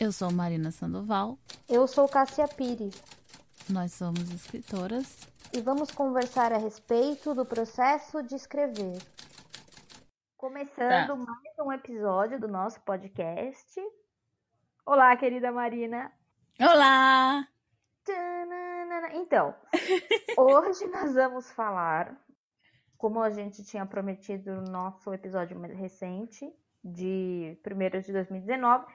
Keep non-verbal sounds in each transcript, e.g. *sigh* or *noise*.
Eu sou Marina Sandoval. Eu sou Cássia Pires. Nós somos escritoras. E vamos conversar a respeito do processo de escrever. Começando tá. mais um episódio do nosso podcast. Olá, querida Marina. Olá! Então, *laughs* hoje nós vamos falar, como a gente tinha prometido no nosso episódio mais recente, de 1 de 2019,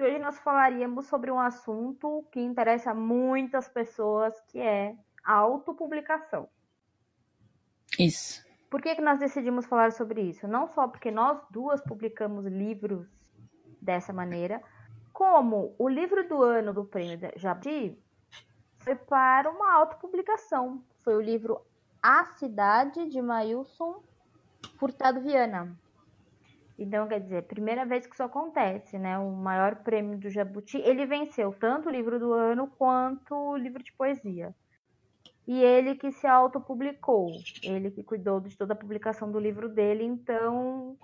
que hoje nós falaríamos sobre um assunto que interessa muitas pessoas, que é a autopublicação. Isso. Por que, que nós decidimos falar sobre isso? Não só porque nós duas publicamos livros dessa maneira, como o livro do ano do Prêmio Jabuti foi para uma autopublicação. Foi o livro A Cidade, de Mailson Furtado Viana. Então, quer dizer, primeira vez que isso acontece, né? O maior prêmio do Jabuti, ele venceu tanto o livro do ano quanto o livro de poesia. E ele que se autopublicou, ele que cuidou de toda a publicação do livro dele. Então,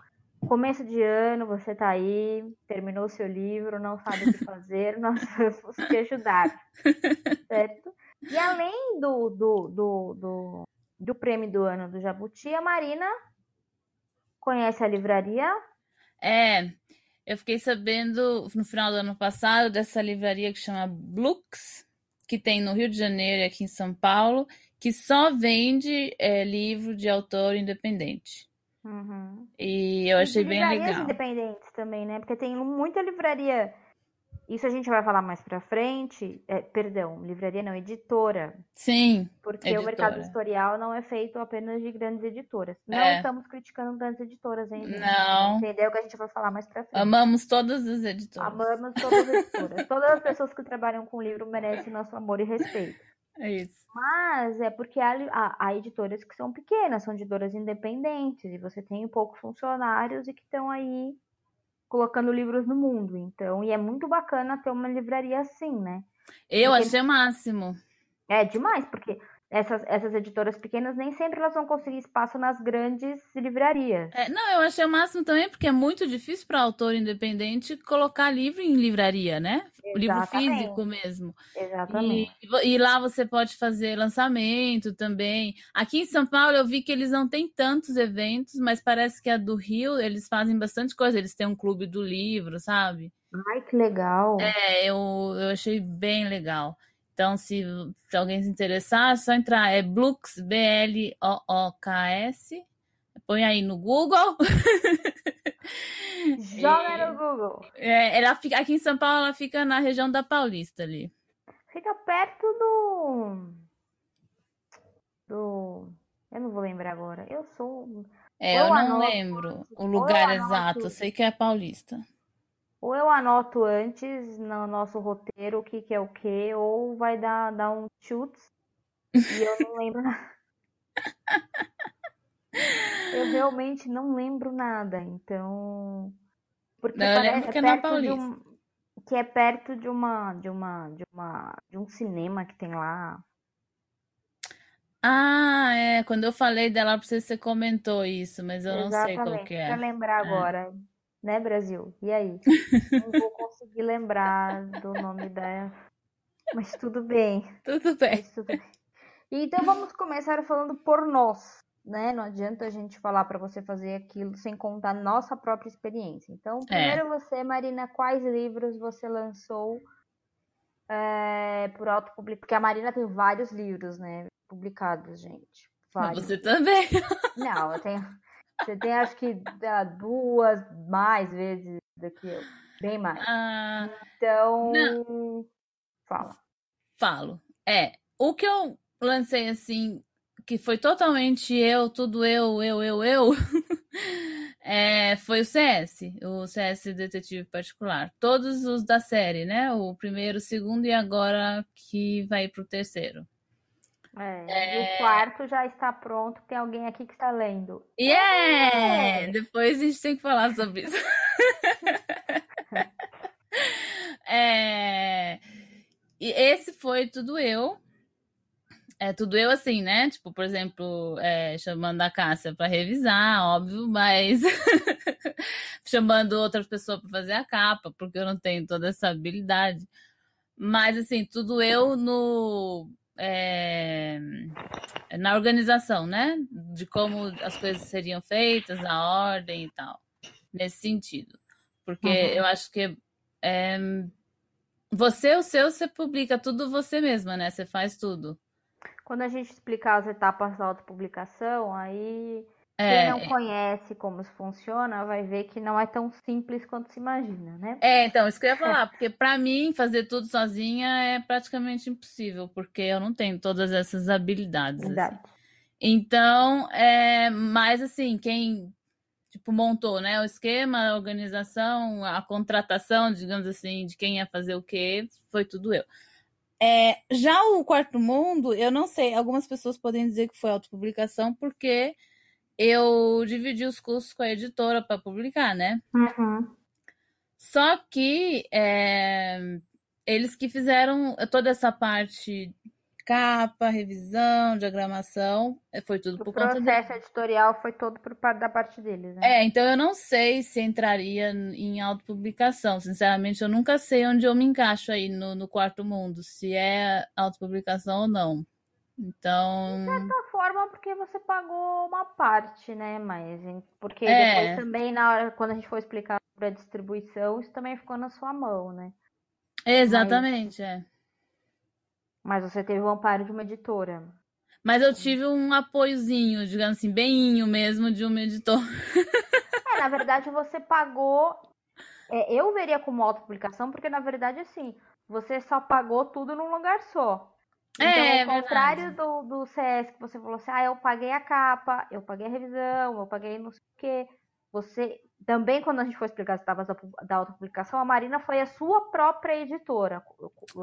começo de ano, você tá aí, terminou seu livro, não sabe o que *laughs* fazer, nós vamos te ajudar, *laughs* certo? E além do, do, do, do, do prêmio do ano do Jabuti, a Marina Conhece a livraria? É, eu fiquei sabendo no final do ano passado dessa livraria que chama Blux, que tem no Rio de Janeiro e aqui em São Paulo, que só vende é, livro de autor independente. Uhum. E eu achei e bem legal. independentes também, né? Porque tem muita livraria isso a gente vai falar mais pra frente. É, perdão, livraria não, editora. Sim. Porque editora. o mercado editorial não é feito apenas de grandes editoras. Não é. estamos criticando grandes editoras ainda. Não. Entendeu? Que a gente vai falar mais pra frente. Amamos todas as editoras. Amamos todas as editoras. *laughs* todas as pessoas que trabalham com livro merecem nosso amor e respeito. É isso. Mas é porque há, há, há, editoras que são pequenas, são editoras independentes, e você tem poucos funcionários e que estão aí colocando livros no mundo. Então, e é muito bacana ter uma livraria assim, né? Eu porque... achei o máximo. É demais, porque essas, essas editoras pequenas nem sempre elas vão conseguir espaço nas grandes livrarias. É, não, eu achei o máximo também, porque é muito difícil para autor independente colocar livro em livraria, né? O livro físico mesmo. Exatamente. E, e, lá você pode fazer lançamento também. Aqui em São Paulo eu vi que eles não têm tantos eventos, mas parece que a do Rio eles fazem bastante coisa. Eles têm um clube do livro, sabe? Ai, que legal. É, eu, eu achei bem legal. Então, se, se alguém se interessar, é só entrar. É Blux, B-L-O-O-K-S. Põe aí no Google. *laughs* Joga no Google. É, ela fica, aqui em São Paulo, ela fica na região da Paulista ali. Fica perto do. Do. Eu não vou lembrar agora. Eu sou. É, eu, eu não lembro o lugar exato. Eu sei que é Paulista. Ou eu anoto antes no nosso roteiro o que, que é o que, ou vai dar, dar um chutes e eu não *laughs* lembro nada. eu realmente não lembro nada, então. Porque não, parece, que é, perto de um, que é perto de uma, de uma, de uma, de um cinema que tem lá. Ah, é. Quando eu falei dela pra você, você comentou isso, mas eu Exatamente. não sei qual que é. Pra lembrar é. agora né, Brasil? E aí? *laughs* Não vou conseguir lembrar do nome da. Mas tudo bem. Tudo bem. Tudo bem. Então vamos começar falando por nós, né? Não adianta a gente falar para você fazer aquilo sem contar nossa própria experiência. Então, é. primeiro é. você, Marina, quais livros você lançou é, por autopublicação? Porque a Marina tem vários livros, né? Publicados, gente. Vários. Você também. Não, eu tenho. Você tem, acho que, duas mais vezes do que eu. Bem mais. Ah, então, não. fala. Falo. É, o que eu lancei assim, que foi totalmente eu, tudo eu, eu, eu, eu, *laughs* é, foi o CS, o CS Detetive Particular. Todos os da série, né? O primeiro, o segundo e agora que vai pro terceiro. É, é... E o quarto já está pronto, tem alguém aqui que está lendo. Yeah! É! Depois a gente tem que falar sobre isso. *laughs* é... E esse foi tudo eu. é tudo eu assim, né? Tipo, por exemplo, é, chamando a Cássia para revisar, óbvio, mas *laughs* chamando outra pessoa para fazer a capa, porque eu não tenho toda essa habilidade. Mas assim, tudo eu no é, na organização, né? De como as coisas seriam feitas, a ordem e tal, nesse sentido. Porque uhum. eu acho que é, você, o seu, você publica tudo você mesma, né? Você faz tudo. Quando a gente explicar as etapas da autopublicação, aí quem não é. conhece como isso funciona vai ver que não é tão simples quanto se imagina, né? É, então, isso que eu ia falar, porque para mim fazer tudo sozinha é praticamente impossível, porque eu não tenho todas essas habilidades. Assim. Então, é, mas assim, quem tipo montou, né, o esquema, a organização, a contratação, digamos assim, de quem ia fazer o quê, foi tudo eu. É, já o Quarto Mundo, eu não sei, algumas pessoas podem dizer que foi autopublicação porque eu dividi os custos com a editora para publicar, né? Uhum. Só que é, eles que fizeram toda essa parte capa, revisão, diagramação, é, foi tudo por o conta O processo editorial foi todo por da parte deles, né? É, então eu não sei se entraria em autopublicação. Sinceramente, eu nunca sei onde eu me encaixo aí no, no quarto mundo, se é autopublicação ou não. Então. De certa forma, porque você pagou uma parte, né? Mas porque é. depois também, na hora, quando a gente for explicar sobre a distribuição, isso também ficou na sua mão, né? Exatamente, Mas... é. Mas você teve o amparo de uma editora. Mas eu tive um apoiozinho, digamos assim, bem mesmo de uma editora. É, na verdade, você pagou. É, eu veria como autopublicação, porque na verdade, assim, você só pagou tudo num lugar só. Então, é, ao contrário do, do CS, que você falou assim, ah, eu paguei a capa, eu paguei a revisão, eu paguei não sei o quê. Você também, quando a gente for explicar as etapas da, da autopublicação, a Marina foi a sua própria editora.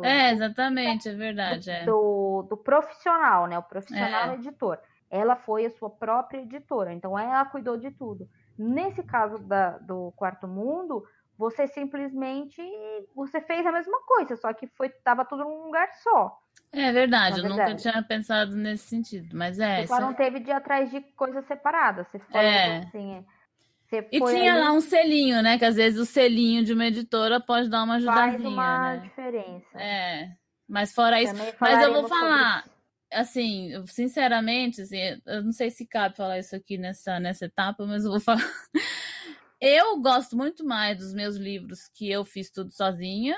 É, exatamente, é verdade. É. Do, do profissional, né? O profissional é. editor. Ela foi a sua própria editora, então ela cuidou de tudo. Nesse caso da, do Quarto Mundo, você simplesmente você fez a mesma coisa, só que foi tava tudo num lugar só. É verdade, eu nunca tinha pensado nesse sentido, mas é. Você só não teve de ir atrás de coisas separadas. Você falou é. assim, e tinha lá um selinho, né? Que às vezes o selinho de uma editora pode dar uma ajudazinha. Faz uma né? diferença. É. Mas fora isso. Mas eu vou falar, assim, sinceramente, assim, eu não sei se cabe falar isso aqui nessa, nessa etapa, mas eu vou *laughs* falar. eu gosto muito mais dos meus livros que eu fiz tudo sozinha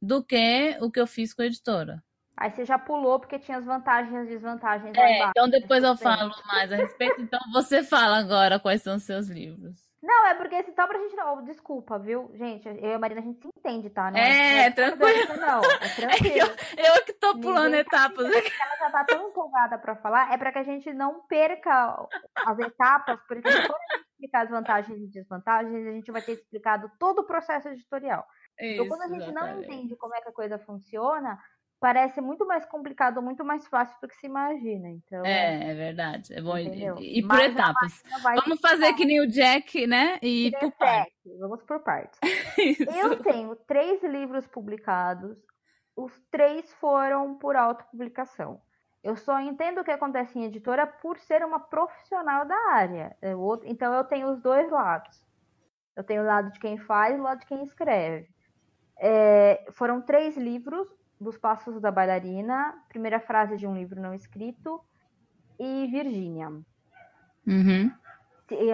do que o que eu fiz com a editora. Aí você já pulou porque tinha as vantagens e as desvantagens. É, então depois eu falo mais a respeito. Então você fala agora quais são os seus livros. Não, é porque esse só pra gente não. Desculpa, viu? Gente, eu e a Marina a gente se entende, tá? Não, é, é tranquilo. Não, é tranquilo. *laughs* eu, eu que tô pulando Ninguém etapas aqui. Ela já tá tão empolgada pra falar, é pra que a gente não perca as etapas, porque quando a gente explicar as vantagens e desvantagens, a gente vai ter explicado todo o processo editorial. Isso, então, quando a gente exatamente. não entende como é que a coisa funciona, parece muito mais complicado, muito mais fácil do que se imagina. Então, é, é verdade. É bom ir, por etapas. Vamos fazer que nem o Jack, né? E por partes. Vamos por partes. *laughs* Eu tenho três livros publicados. Os três foram por autopublicação. Eu só entendo o que acontece em editora por ser uma profissional da área. Eu, então eu tenho os dois lados. Eu tenho o lado de quem faz e o lado de quem escreve. É, foram três livros dos Passos da Bailarina, primeira frase de um livro não escrito, e Virgínia. Uhum.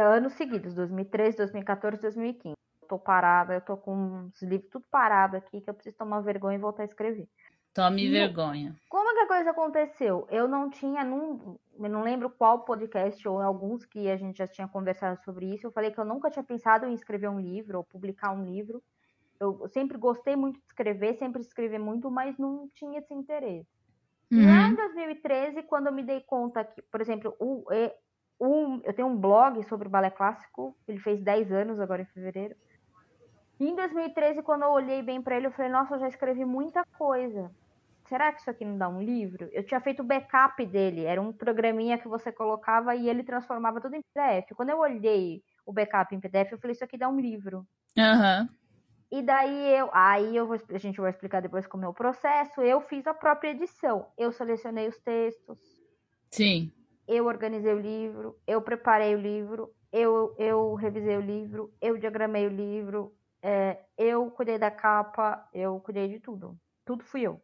Anos seguidos, 2013, 2014, 2015. Eu tô parada, eu tô com os livros tudo parado aqui, que eu preciso tomar vergonha e voltar a escrever. Tome vergonha. Como que a coisa aconteceu? Eu não tinha, num, eu não lembro qual podcast ou alguns que a gente já tinha conversado sobre isso. Eu falei que eu nunca tinha pensado em escrever um livro ou publicar um livro. Eu sempre gostei muito de escrever, sempre escrevi muito, mas não tinha esse interesse. Uhum. Lá em 2013, quando eu me dei conta que, por exemplo, o, o, eu tenho um blog sobre balé clássico, ele fez 10 anos agora em fevereiro. E em 2013, quando eu olhei bem para ele, eu falei, nossa, eu já escrevi muita coisa. Será que isso aqui não dá um livro? Eu tinha feito o backup dele, era um programinha que você colocava e ele transformava tudo em PDF. Quando eu olhei o backup em PDF, eu falei, isso aqui dá um livro. Aham. Uhum. E daí eu, aí eu vou, a gente vai explicar depois como é o processo. Eu fiz a própria edição. Eu selecionei os textos. Sim. Eu organizei o livro, eu preparei o livro, eu, eu revisei o livro, eu diagramei o livro, é, eu cuidei da capa, eu cuidei de tudo. Tudo fui eu.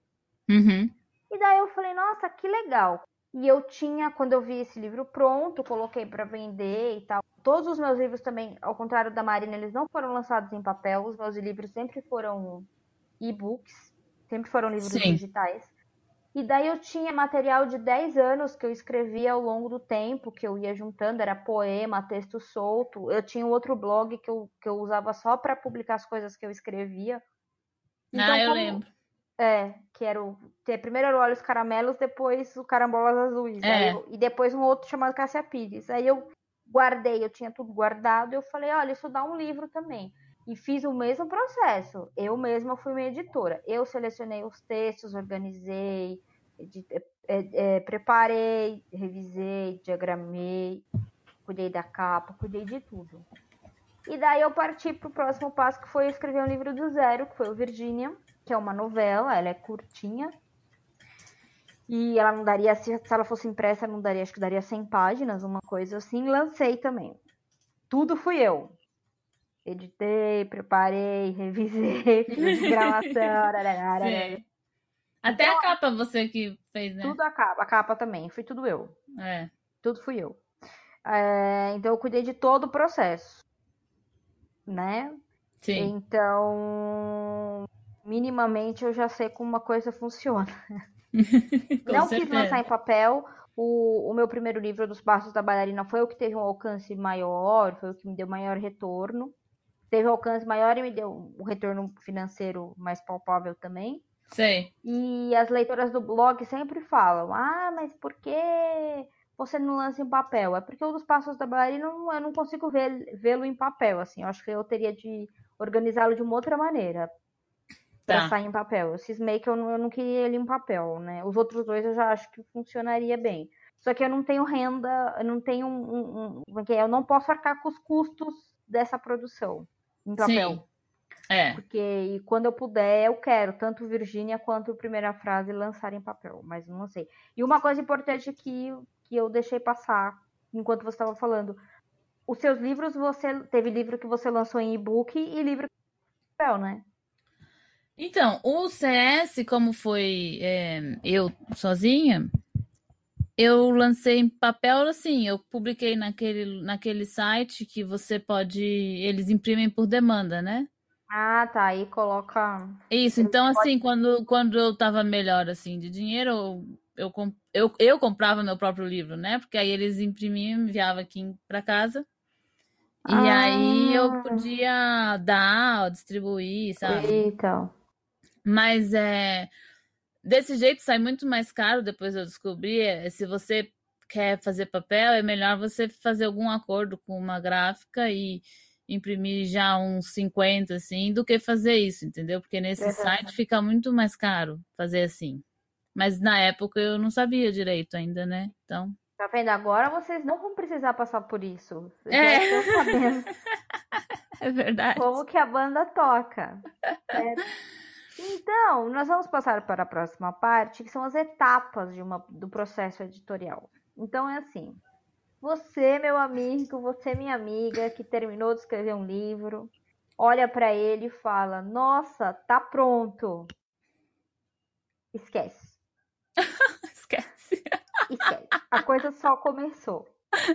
Uhum. E daí eu falei, nossa, que legal. E eu tinha, quando eu vi esse livro pronto, coloquei para vender e tal. Todos os meus livros também, ao contrário da Marina, eles não foram lançados em papel. Os meus livros sempre foram e-books, sempre foram livros Sim. digitais. E daí eu tinha material de 10 anos que eu escrevia ao longo do tempo, que eu ia juntando, era poema, texto solto. Eu tinha um outro blog que eu, que eu usava só para publicar as coisas que eu escrevia. Então, ah, eu como... lembro. É, que era o. Primeiro era o Olhos Caramelos, depois o Carambolas Azuis. É. Eu, e depois um outro chamado Cássia Pires. Aí eu guardei, eu tinha tudo guardado. Eu falei, olha, isso dá um livro também. E fiz o mesmo processo. Eu mesma fui minha editora. Eu selecionei os textos, organizei, é, é, preparei, revisei, diagramei, cuidei da capa, cuidei de tudo. E daí eu parti para o próximo passo, que foi escrever um livro do zero, que foi o Virginia que é uma novela, ela é curtinha. E ela não daria, se, se ela fosse impressa, não daria, acho que daria 100 páginas, uma coisa assim. Lancei também. Tudo fui eu. Editei, preparei, *laughs* revisei, fiz gravação. *laughs* Até então, a capa você que fez, né? Tudo a capa, a capa também, foi tudo eu. É. Tudo fui eu. É, então eu cuidei de todo o processo, né? Sim. Então minimamente eu já sei como uma coisa funciona. *laughs* não certeza. quis lançar em papel. O, o meu primeiro livro, Dos Passos da Bailarina, foi o que teve um alcance maior, foi o que me deu maior retorno. Teve um alcance maior e me deu um retorno financeiro mais palpável também. Sei. E as leitoras do blog sempre falam: Ah, mas por que você não lança em papel? É porque o dos Passos da Bailarina eu não consigo vê-lo em papel. Assim, eu acho que eu teria de organizá-lo de uma outra maneira tá. sair em papel. O cismei que eu não, eu não queria ele em papel, né? Os outros dois eu já acho que funcionaria bem. Só que eu não tenho renda, eu não tenho um, um, é, eu não posso arcar com os custos dessa produção em papel. Sim. É. Porque quando eu puder, eu quero tanto Virgínia quanto a primeira frase lançar em papel, mas não sei. E uma coisa importante que, que eu deixei passar enquanto você estava falando, os seus livros, você teve livro que você lançou em e-book e livro em papel, né? Então, o CS, como foi é, eu sozinha, eu lancei em papel assim, eu publiquei naquele, naquele site que você pode. Eles imprimem por demanda, né? Ah, tá. Aí coloca. Isso, então assim, quando, quando eu tava melhor assim de dinheiro, eu, eu, eu, eu comprava meu próprio livro, né? Porque aí eles imprimiam, enviavam aqui para casa. E ah. aí eu podia dar, distribuir, sabe? Então. Mas é desse jeito sai muito mais caro, depois eu descobri. É, se você quer fazer papel, é melhor você fazer algum acordo com uma gráfica e imprimir já uns 50 assim, do que fazer isso, entendeu? Porque nesse uhum. site fica muito mais caro fazer assim. Mas na época eu não sabia direito ainda, né? Então. Tá vendo? Agora vocês não vão precisar passar por isso. Vocês é. sabendo. *laughs* é verdade. Como que a banda toca. É. Então, nós vamos passar para a próxima parte, que são as etapas de uma, do processo editorial. Então, é assim: você, meu amigo, você, minha amiga, que terminou de escrever um livro, olha para ele e fala: Nossa, tá pronto. Esquece. *laughs* Esquece. Esquece. A coisa só começou.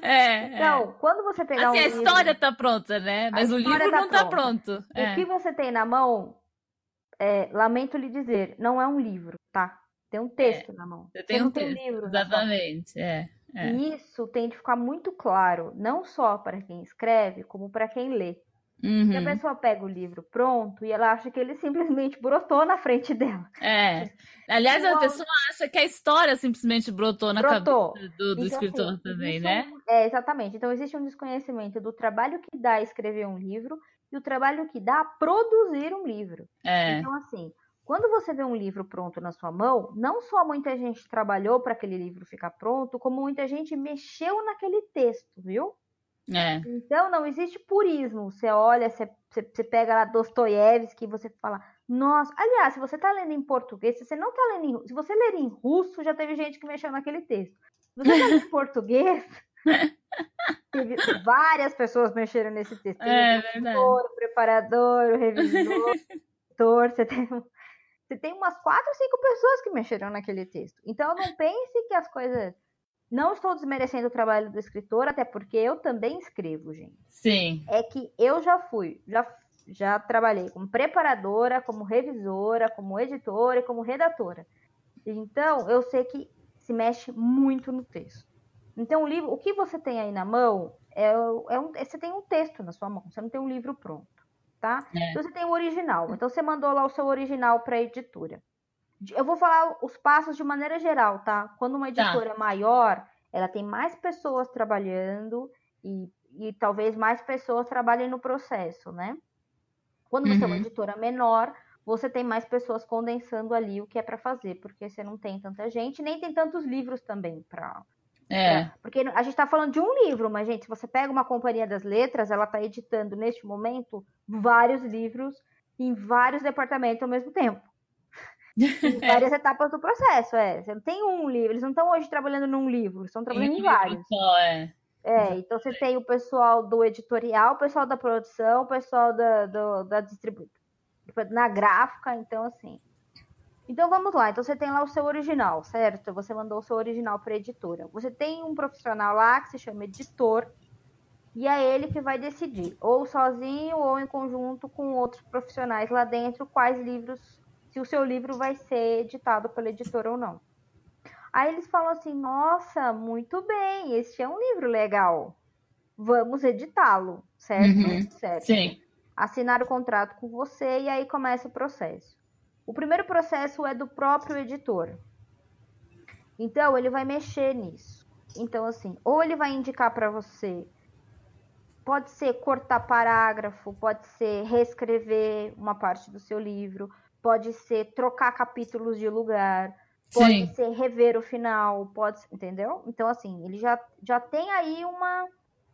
É, então, é. quando você pegar assim, um a história livro, tá pronta, né? Mas o livro tá não tá pronto. O é. que você tem na mão é, lamento lhe dizer, não é um livro, tá? Tem um texto é, na mão. Você tem um texto, tem livro exatamente, é, é. Isso tem de ficar muito claro, não só para quem escreve, como para quem lê. Uhum. a pessoa pega o livro pronto e ela acha que ele simplesmente brotou na frente dela. É. Aliás, então, a pessoa acha que a história simplesmente brotou na brotou. cabeça do, do então, escritor assim, também, né? Um, é, exatamente. Então, existe um desconhecimento do trabalho que dá escrever um livro e o trabalho que dá produzir um livro. É. Então, assim, quando você vê um livro pronto na sua mão, não só muita gente trabalhou para aquele livro ficar pronto, como muita gente mexeu naquele texto, viu? É. Então não existe purismo. Você olha, você, você pega lá Dostoiévski e você fala, nossa, aliás, se você está lendo em português, se você não está lendo em, se você ler em russo, já teve gente que mexeu naquele texto. Se você está lendo em *laughs* português, teve várias pessoas mexeram nesse texto. É, verdade. O preparador, o revisor, *laughs* o você tem, você tem umas quatro, cinco pessoas que mexeram naquele texto. Então não pense que as coisas não estou desmerecendo o trabalho do escritor, até porque eu também escrevo, gente. Sim. É que eu já fui, já, já trabalhei como preparadora, como revisora, como editora e como redatora. Então, eu sei que se mexe muito no texto. Então, o livro, o que você tem aí na mão é, é um, você tem um texto na sua mão, você não tem um livro pronto, tá? É. Então, você tem o original. Então, você mandou lá o seu original para a editora. Eu vou falar os passos de maneira geral, tá? Quando uma tá. editora tá. maior, ela tem mais pessoas trabalhando e, e talvez mais pessoas trabalhem no processo, né? Quando você uhum. é uma uhum. editora menor, você tem mais pessoas condensando ali o que é para fazer, porque você não tem tanta gente, nem tem tantos livros também para é. Porque a gente está falando de um livro, mas, gente, se você pega uma companhia das letras, ela está editando neste momento vários livros em vários departamentos ao mesmo tempo. *laughs* Em várias etapas do processo, é. Você não tem um livro, eles não estão hoje trabalhando num livro, estão trabalhando em, em vários. Só, é. É, então você tem o pessoal do editorial, o pessoal da produção, o pessoal da, do, da distribuição, na gráfica, então assim. Então vamos lá, então você tem lá o seu original, certo? Você mandou o seu original para a editora. Você tem um profissional lá que se chama editor, e é ele que vai decidir, ou sozinho ou em conjunto com outros profissionais lá dentro, quais livros se o seu livro vai ser editado pela editora ou não. Aí eles falam assim: nossa, muito bem, este é um livro legal. Vamos editá-lo, certo? Uhum, certo. Sim. Assinar o contrato com você e aí começa o processo. O primeiro processo é do próprio editor. Então, ele vai mexer nisso. Então, assim, ou ele vai indicar para você, pode ser cortar parágrafo, pode ser reescrever uma parte do seu livro, pode ser trocar capítulos de lugar, pode Sim. ser rever o final, pode, entendeu? Então assim, ele já, já tem aí uma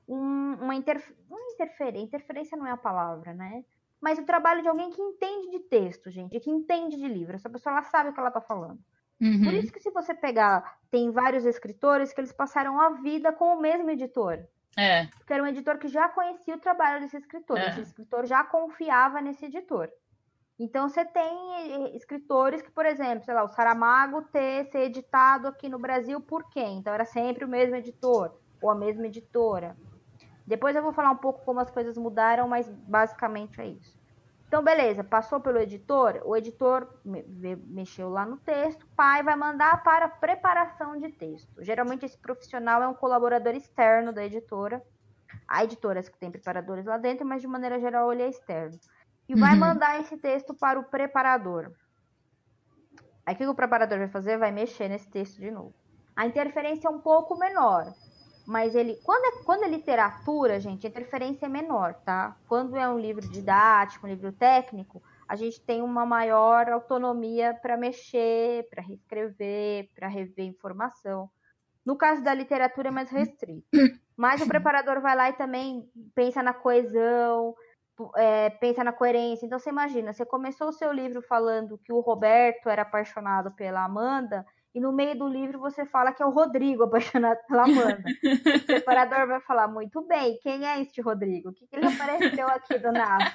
um, uma interf... não interferência, interferência não é a palavra, né? Mas o trabalho de alguém que entende de texto, gente, que entende de livro. Essa pessoa ela sabe o que ela tá falando. Uhum. Por isso que se você pegar, tem vários escritores que eles passaram a vida com o mesmo editor. É. Que era um editor que já conhecia o trabalho desse escritor. É. Esse escritor já confiava nesse editor. Então você tem eh, escritores que, por exemplo, sei lá, o Saramago ter ser editado aqui no Brasil por quem? Então era sempre o mesmo editor ou a mesma editora. Depois eu vou falar um pouco como as coisas mudaram, mas basicamente é isso. Então, beleza, passou pelo editor, o editor mexeu lá no texto, pai vai mandar para preparação de texto. Geralmente esse profissional é um colaborador externo da editora. Há editoras que têm preparadores lá dentro, mas de maneira geral ele é externo e vai uhum. mandar esse texto para o preparador. Aí o que o preparador vai fazer? Vai mexer nesse texto de novo. A interferência é um pouco menor, mas ele quando é, quando é literatura, gente, a interferência é menor, tá? Quando é um livro didático, um livro técnico, a gente tem uma maior autonomia para mexer, para reescrever, para rever informação. No caso da literatura é mais restrito. Mas o preparador vai lá e também pensa na coesão, é, pensa na coerência. Então você imagina, você começou o seu livro falando que o Roberto era apaixonado pela Amanda, e no meio do livro você fala que é o Rodrigo apaixonado pela Amanda. o preparador vai falar, muito bem, quem é este Rodrigo? O que, que ele apareceu aqui do nada?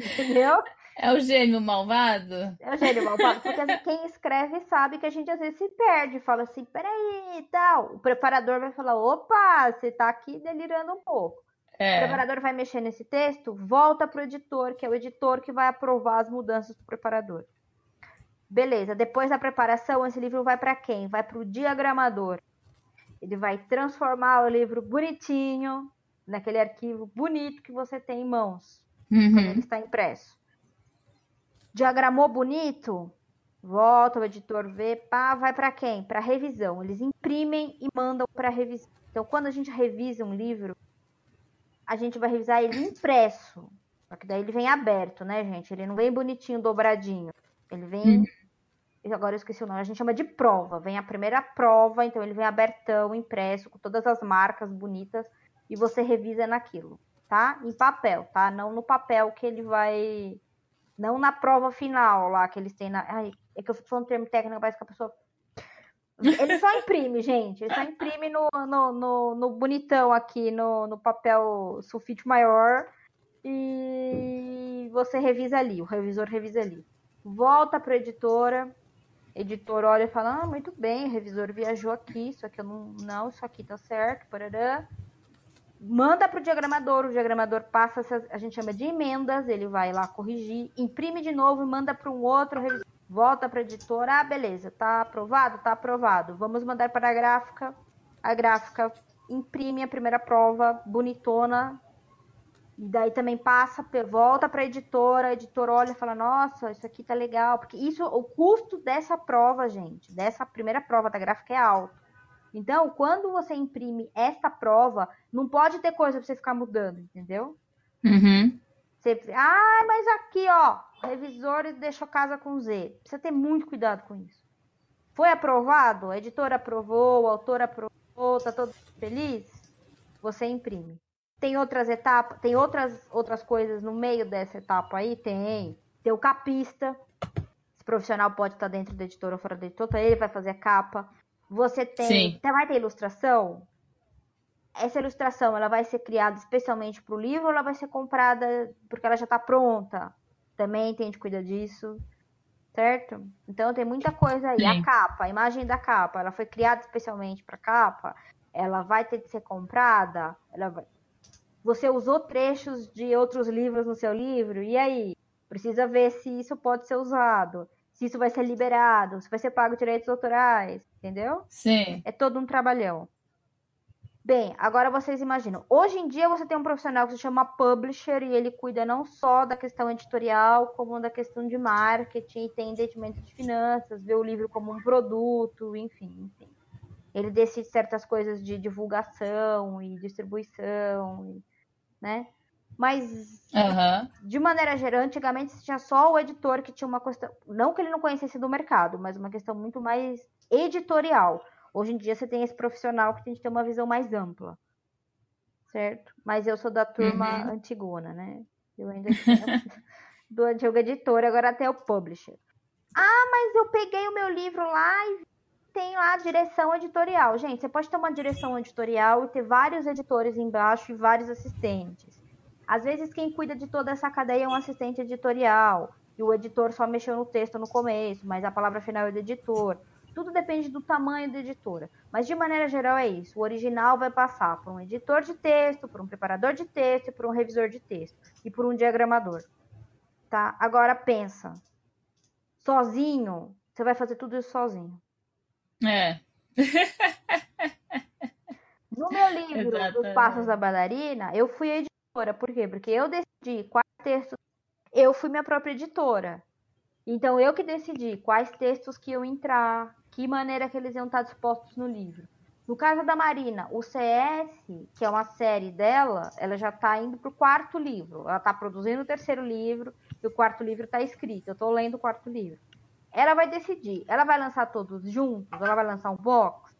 Entendeu? É o gênio malvado? É o gênio malvado, porque quem escreve sabe que a gente às vezes se perde, fala assim, peraí e tal. O preparador vai falar, opa, você tá aqui delirando um pouco. É. O preparador vai mexer nesse texto, volta para o editor, que é o editor que vai aprovar as mudanças do preparador. Beleza, depois da preparação, esse livro vai para quem? Vai para o diagramador. Ele vai transformar o livro bonitinho, naquele arquivo bonito que você tem em mãos, uhum. quando ele está impresso. Diagramou bonito? Volta o editor vê, pá, vai para quem? Para revisão. Eles imprimem e mandam para revisão. Então, quando a gente revisa um livro, a gente vai revisar ele impresso. Só que daí ele vem aberto, né, gente? Ele não vem bonitinho, dobradinho. Ele vem. Hum. Agora eu esqueci o nome. A gente chama de prova. Vem a primeira prova, então ele vem abertão, impresso, com todas as marcas bonitas. e você revisa naquilo, tá? Em papel, tá? Não no papel que ele vai. Não na prova final lá que eles têm na. Ai, é que eu fico falando termo técnico, parece que a pessoa. Ele só imprime, gente. Ele só imprime no, no, no, no bonitão aqui, no, no papel sulfite maior. E você revisa ali, o revisor revisa ali. Volta para a editora, editor olha e fala: Ah, muito bem, o revisor viajou aqui, isso aqui eu não. Não, isso aqui tá certo, parará. Manda para o diagramador, o diagramador passa, a gente chama de emendas, ele vai lá corrigir, imprime de novo e manda para um outro revisor. Volta para a editora, ah, beleza, tá aprovado? Tá aprovado. Vamos mandar para a gráfica. A gráfica imprime a primeira prova bonitona, e daí também passa, volta para a editora, a editora olha e fala: Nossa, isso aqui tá legal. Porque isso, o custo dessa prova, gente, dessa primeira prova da gráfica é alto. Então, quando você imprime esta prova, não pode ter coisa para você ficar mudando, entendeu? Uhum. Você, ah, mas aqui, ó, revisor deixou casa com Z. Precisa ter muito cuidado com isso. Foi aprovado? A editora aprovou, o autor aprovou, tá todo feliz? Você imprime. Tem outras etapas, tem outras, outras coisas no meio dessa etapa aí? Tem. Tem o capista. Esse profissional pode estar dentro da editora ou fora da editora, ele vai fazer a capa. Você tem. Sim. Você vai ter ilustração? Essa ilustração ela vai ser criada especialmente para o livro ou ela vai ser comprada porque ela já está pronta? Também tem de cuidar disso, certo? Então tem muita coisa aí. Sim. A capa, a imagem da capa, ela foi criada especialmente para capa. Ela vai ter de ser comprada. Ela vai você usou trechos de outros livros no seu livro, e aí? Precisa ver se isso pode ser usado, se isso vai ser liberado, se vai ser pago direitos autorais, entendeu? Sim. É todo um trabalhão. Bem, agora vocês imaginam. Hoje em dia você tem um profissional que se chama publisher e ele cuida não só da questão editorial, como da questão de marketing, tem entendimento de finanças, vê o livro como um produto, enfim, enfim. Ele decide certas coisas de divulgação e distribuição. E né? Mas, uhum. de maneira geral, antigamente tinha só o editor que tinha uma questão. Não que ele não conhecesse do mercado, mas uma questão muito mais editorial. Hoje em dia você tem esse profissional que tem que ter uma visão mais ampla. Certo? Mas eu sou da turma uhum. antigona, né? Eu ainda *laughs* do antigo editor, agora até o publisher. Ah, mas eu peguei o meu livro lá e tem lá a direção editorial. Gente, você pode ter uma direção editorial e ter vários editores embaixo e vários assistentes. Às vezes, quem cuida de toda essa cadeia é um assistente editorial. E o editor só mexeu no texto no começo, mas a palavra final é do editor. Tudo depende do tamanho da editora. Mas, de maneira geral, é isso. O original vai passar por um editor de texto, por um preparador de texto, por um revisor de texto e por um diagramador. Tá? Agora, pensa. Sozinho, você vai fazer tudo isso sozinho. É. *laughs* No meu livro, Exatamente. Dos Passos da Bailarina, eu fui editora. Por quê? Porque eu decidi quais textos. Eu fui minha própria editora. Então, eu que decidi quais textos que iam entrar, que maneira que eles iam estar dispostos no livro. No caso da Marina, o CS, que é uma série dela, ela já está indo para o quarto livro. Ela está produzindo o terceiro livro e o quarto livro está escrito. Eu estou lendo o quarto livro ela vai decidir, ela vai lançar todos juntos, ela vai lançar um box,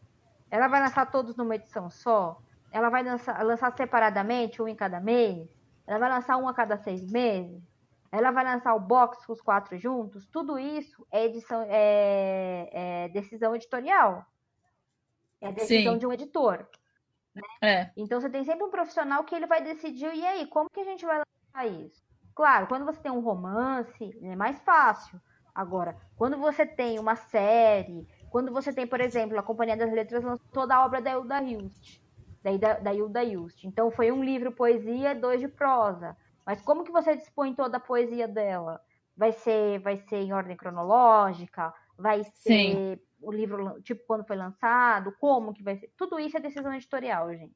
ela vai lançar todos numa edição só, ela vai lançar, lançar separadamente, um em cada mês, ela vai lançar um a cada seis meses, ela vai lançar o box com os quatro juntos, tudo isso é edição, é, é decisão editorial. É decisão Sim. de um editor. Né? É. Então você tem sempre um profissional que ele vai decidir, e aí, como que a gente vai lançar isso? Claro, quando você tem um romance, é mais fácil. Agora, quando você tem uma série, quando você tem, por exemplo, a Companhia das Letras lançou toda a obra da Hilda Hilst, da, da Hilda Hilst. Então, foi um livro poesia, dois de prosa. Mas como que você dispõe toda a poesia dela? Vai ser, vai ser em ordem cronológica? Vai ser Sim. o livro, tipo, quando foi lançado? Como que vai ser? Tudo isso é decisão editorial, gente.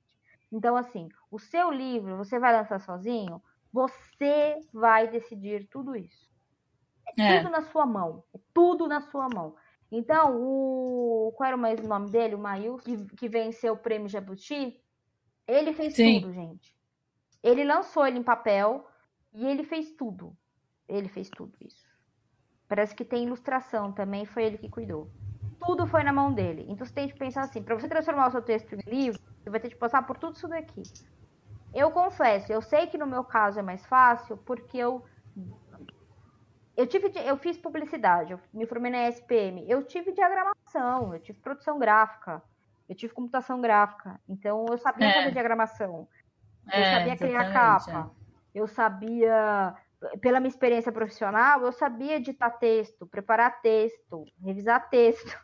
Então, assim, o seu livro, você vai lançar sozinho? Você vai decidir tudo isso. É, é, tudo na sua mão. É tudo na sua mão. Então, o. Qual era o nome dele? O Mail, que, que venceu o prêmio Jabuti. Ele fez Sim. tudo, gente. Ele lançou ele em papel e ele fez tudo. Ele fez tudo isso. Parece que tem ilustração também, foi ele que cuidou. Tudo foi na mão dele. Então você tem que pensar assim: para você transformar o seu texto em livro, você vai ter que passar por tudo isso daqui. Eu confesso, eu sei que no meu caso é mais fácil, porque eu eu tive eu fiz publicidade, eu me formei na ESPM, eu tive diagramação, eu tive produção gráfica, eu tive computação gráfica, então eu sabia é. fazer diagramação, eu é, sabia criar capa, é. eu sabia pela minha experiência profissional, eu sabia editar texto, preparar texto, revisar texto.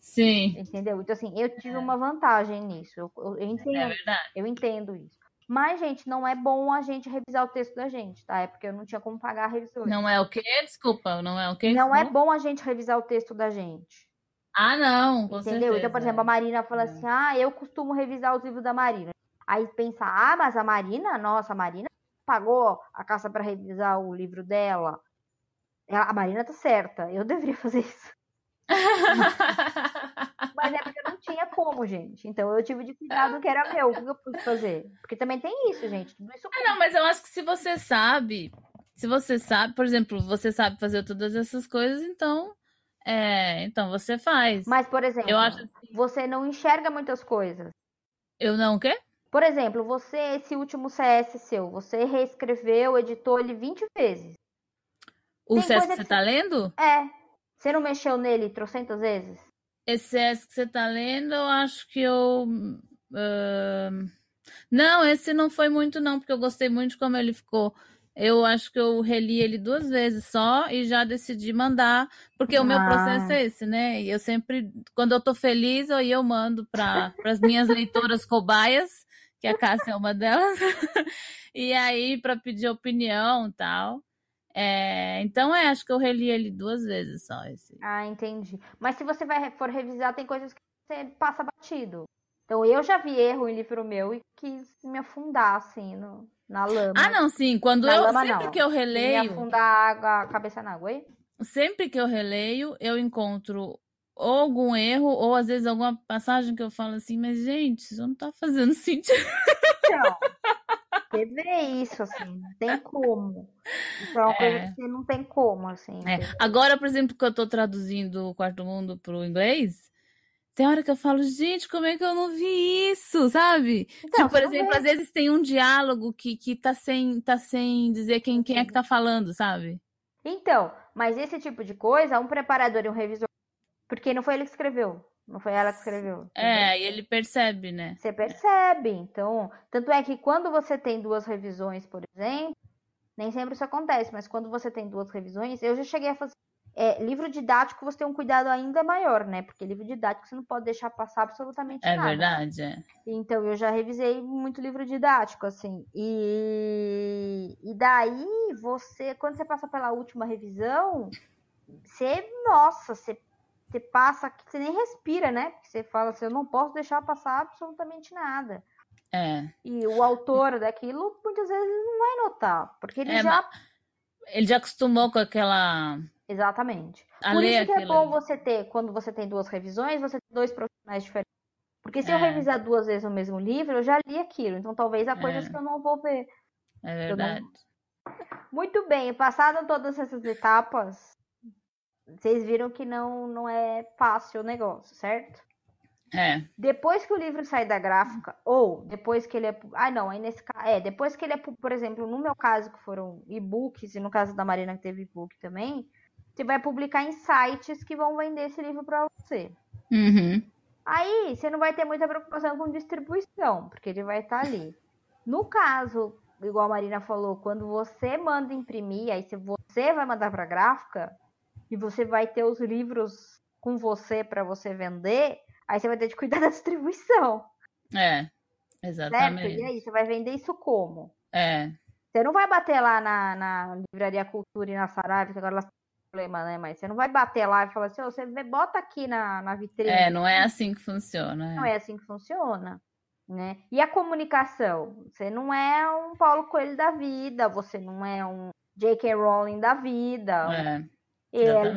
Sim. Entendeu? Então, assim, eu tive é. uma vantagem nisso. Eu, eu, eu entendo, é eu entendo isso. Mas, gente, não é bom a gente revisar o texto da gente, tá? É porque eu não tinha como pagar a revisão. Não é o quê? Desculpa, não é o quê? Não é bom a gente revisar o texto da gente. Ah, não, com Entendeu? Certeza. Então, por exemplo, a Marina fala é. assim: ah, eu costumo revisar os livros da Marina. Aí pensa, ah, mas a Marina, nossa, a Marina pagou a caça para revisar o livro dela. A Marina tá certa, eu deveria fazer isso. *laughs* Mas é porque tinha como, gente. Então eu tive de cuidar do que era meu. O que eu pude fazer? Porque também tem isso, gente. Tudo isso é, não, mas eu acho que se você sabe, se você sabe, por exemplo, você sabe fazer todas essas coisas, então. É, então você faz. Mas, por exemplo, eu acho assim, você não enxerga muitas coisas. Eu não o quê? Por exemplo, você, esse último CS seu, você reescreveu, editou ele 20 vezes. O Tem CS que você que tá lendo? É. Você não mexeu nele trocentas vezes? Esse CS que você tá lendo, eu acho que eu. Uh... Não, esse não foi muito, não, porque eu gostei muito de como ele ficou. Eu acho que eu reli ele duas vezes só e já decidi mandar, porque ah. o meu processo é esse, né? E eu sempre, quando eu tô feliz, aí eu mando para as minhas leitoras cobaias que a Cássia é uma delas. *laughs* e aí, para pedir opinião tal. É, então, é, acho que eu reli ele duas vezes só. Esse. Ah, entendi. Mas se você vai, for revisar, tem coisas que você passa batido. Então, eu já vi erro em livro meu e quis me afundar, assim, no, na lama. Ah, não, sim. Quando na eu, lama, sempre não. que eu releio... Me afundar a, água, a cabeça na água, hein? Sempre que eu releio, eu encontro ou algum erro, ou às vezes alguma passagem que eu falo assim, mas gente, isso não tá fazendo *laughs* sentido. Então, você vê isso, assim, não tem como. Isso é uma é. coisa que não tem como, assim. É. Agora, por exemplo, que eu tô traduzindo o Quarto Mundo pro inglês, tem hora que eu falo, gente, como é que eu não vi isso, sabe? Então, tipo, por exemplo, vê. às vezes tem um diálogo que, que tá, sem, tá sem dizer quem, quem é que tá falando, sabe? Então, mas esse tipo de coisa, um preparador e um revisor porque não foi ele que escreveu. Não foi ela que escreveu. É, e ele percebe, né? Você percebe. Então, tanto é que quando você tem duas revisões, por exemplo, nem sempre isso acontece, mas quando você tem duas revisões, eu já cheguei a fazer. É, livro didático você tem um cuidado ainda maior, né? Porque livro didático você não pode deixar passar absolutamente é nada. É verdade, é. Então eu já revisei muito livro didático, assim. E, e daí você, quando você passa pela última revisão, você, nossa, você você passa, você nem respira, né? Porque você fala assim, eu não posso deixar passar absolutamente nada. É. E o autor daquilo muitas vezes não vai notar, porque ele é, já ele já acostumou com aquela Exatamente. A Por isso que é bom você ter, quando você tem duas revisões, você tem dois profissionais diferentes. Porque se é. eu revisar duas vezes o mesmo livro, eu já li aquilo. Então talvez há coisas é. que eu não vou ver. É verdade. Não... Muito bem, passado todas essas etapas, vocês viram que não, não é fácil o negócio, certo? É. Depois que o livro sai da gráfica, ou depois que ele é. Ah, não, aí nesse É, depois que ele é, por exemplo, no meu caso, que foram e-books, e no caso da Marina, que teve e-book também, você vai publicar em sites que vão vender esse livro para você. Uhum. Aí você não vai ter muita preocupação com distribuição, porque ele vai estar tá ali. No caso, igual a Marina falou, quando você manda imprimir, aí se você vai mandar para gráfica, e você vai ter os livros com você para você vender, aí você vai ter de cuidar *laughs* da distribuição. É, exatamente. Certo? E aí, você vai vender isso como? É. Você não vai bater lá na, na Livraria Cultura e na Saraiva, que agora elas têm problema, né? Mas você não vai bater lá e falar assim, oh, você bota aqui na, na vitrine. É, não é assim que funciona. É. Não é assim que funciona. Né? E a comunicação? Você não é um Paulo Coelho da vida, você não é um J.K. Rowling da vida. É.